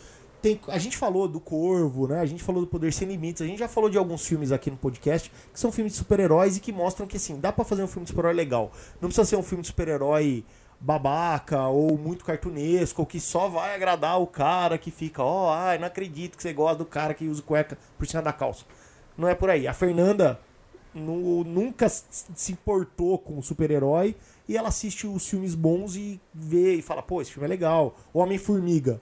Tem, a gente falou do Corvo, né? A gente falou do Poder Sem Limites. A gente já falou de alguns filmes aqui no podcast que são filmes de super-heróis e que mostram que assim, dá pra fazer um filme de super-herói legal. Não precisa ser um filme de super-herói babaca ou muito cartunesco, ou que só vai agradar o cara que fica, ó, ai, não acredito que você gosta do cara que usa cueca por cima da calça. Não é por aí. A Fernanda nu- nunca se importou com o super-herói e ela assiste os filmes bons e vê e fala, pô, esse filme é legal. Homem-Formiga.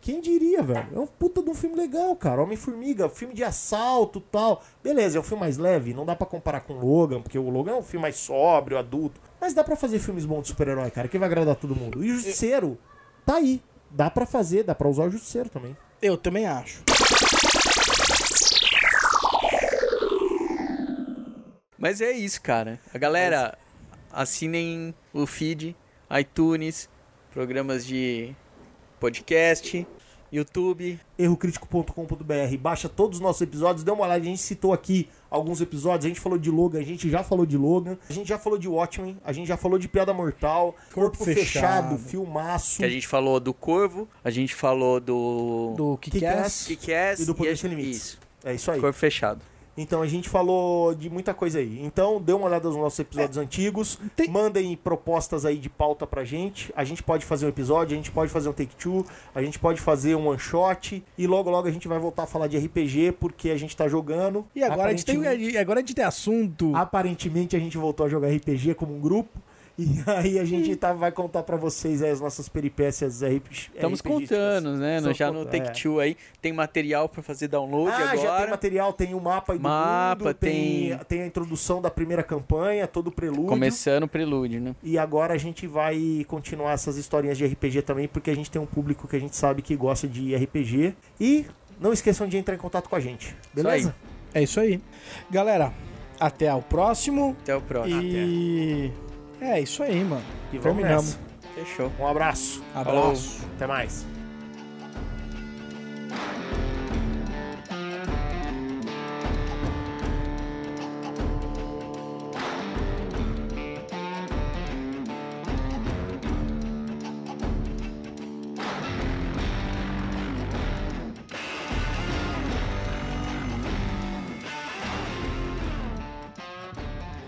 Quem diria, velho? É um puta de um filme legal, cara. Homem-Formiga, filme de assalto tal. Beleza, é um filme mais leve, não dá pra comparar com Logan, porque o Logan é um filme mais sóbrio, adulto. Mas dá pra fazer filmes bons de super-herói, cara, que vai agradar todo mundo. E o Justiceiro tá aí. Dá pra fazer, dá pra usar o Justiceiro também. Eu também acho. Mas é isso, cara. A galera, assinem o feed, iTunes, programas de podcast, YouTube. errocrítico.com.br. Baixa todos os nossos episódios, dê uma olhada. A gente citou aqui alguns episódios. A gente falou de Logan, a gente já falou de Logan. A gente já falou de Watchmen, a gente já falou de Piada Mortal, Corpo, Corpo Fechado, Fechado. Filmaço Que a gente falou do Corvo, a gente falou do... Do Kick-Ass. Kick-Ass. Kick-Ass e do Poder a- Sem Limites. Isso, É isso aí. Corvo Fechado. Então a gente falou de muita coisa aí. Então dê uma olhada nos nossos episódios antigos. tem- Mandem propostas aí de pauta pra gente. A gente pode fazer um episódio, a gente pode fazer um take two, a gente pode fazer um one shot. E logo logo a gente vai voltar a falar de RPG porque a gente tá jogando. E agora a, gente Aparentemente- tem, agora a gente tem assunto. Aparentemente a gente voltou a jogar RPG como um grupo. E aí a gente tá, vai contar pra vocês aí as nossas peripécias RPG. Estamos contando, né? Já no Take-Two aí. Tem material pra fazer download Ah, agora. já tem material, tem o mapa aí do Mapa, mundo, tem... tem- tem a introdução da primeira campanha, todo o prelúdio. Começando o prelúdio, né? E agora a gente vai continuar essas historinhas de RPG também, porque a gente tem um público que a gente sabe que gosta de RPG. E não esqueçam de entrar em contato com a gente, beleza? É isso aí. Galera, até o próximo. Até o próximo. E. É isso aí, mano. E vamos Terminamos. nessa. Fechou. Um abraço. Abraço. Até mais.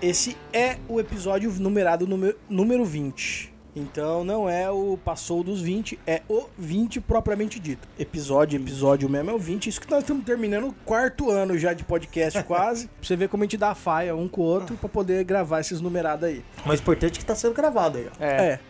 Esse é o episódio numerado número, número 20. Então não é o passou dos 20, é o 20 propriamente dito. Episódio, episódio mesmo é o 20. Isso que nós estamos terminando o quarto ano já de podcast quase. pra você ver como a gente dá faia um com o outro pra poder gravar esses numerados aí. Mas o importante é que tá sendo gravado aí, ó. É. É.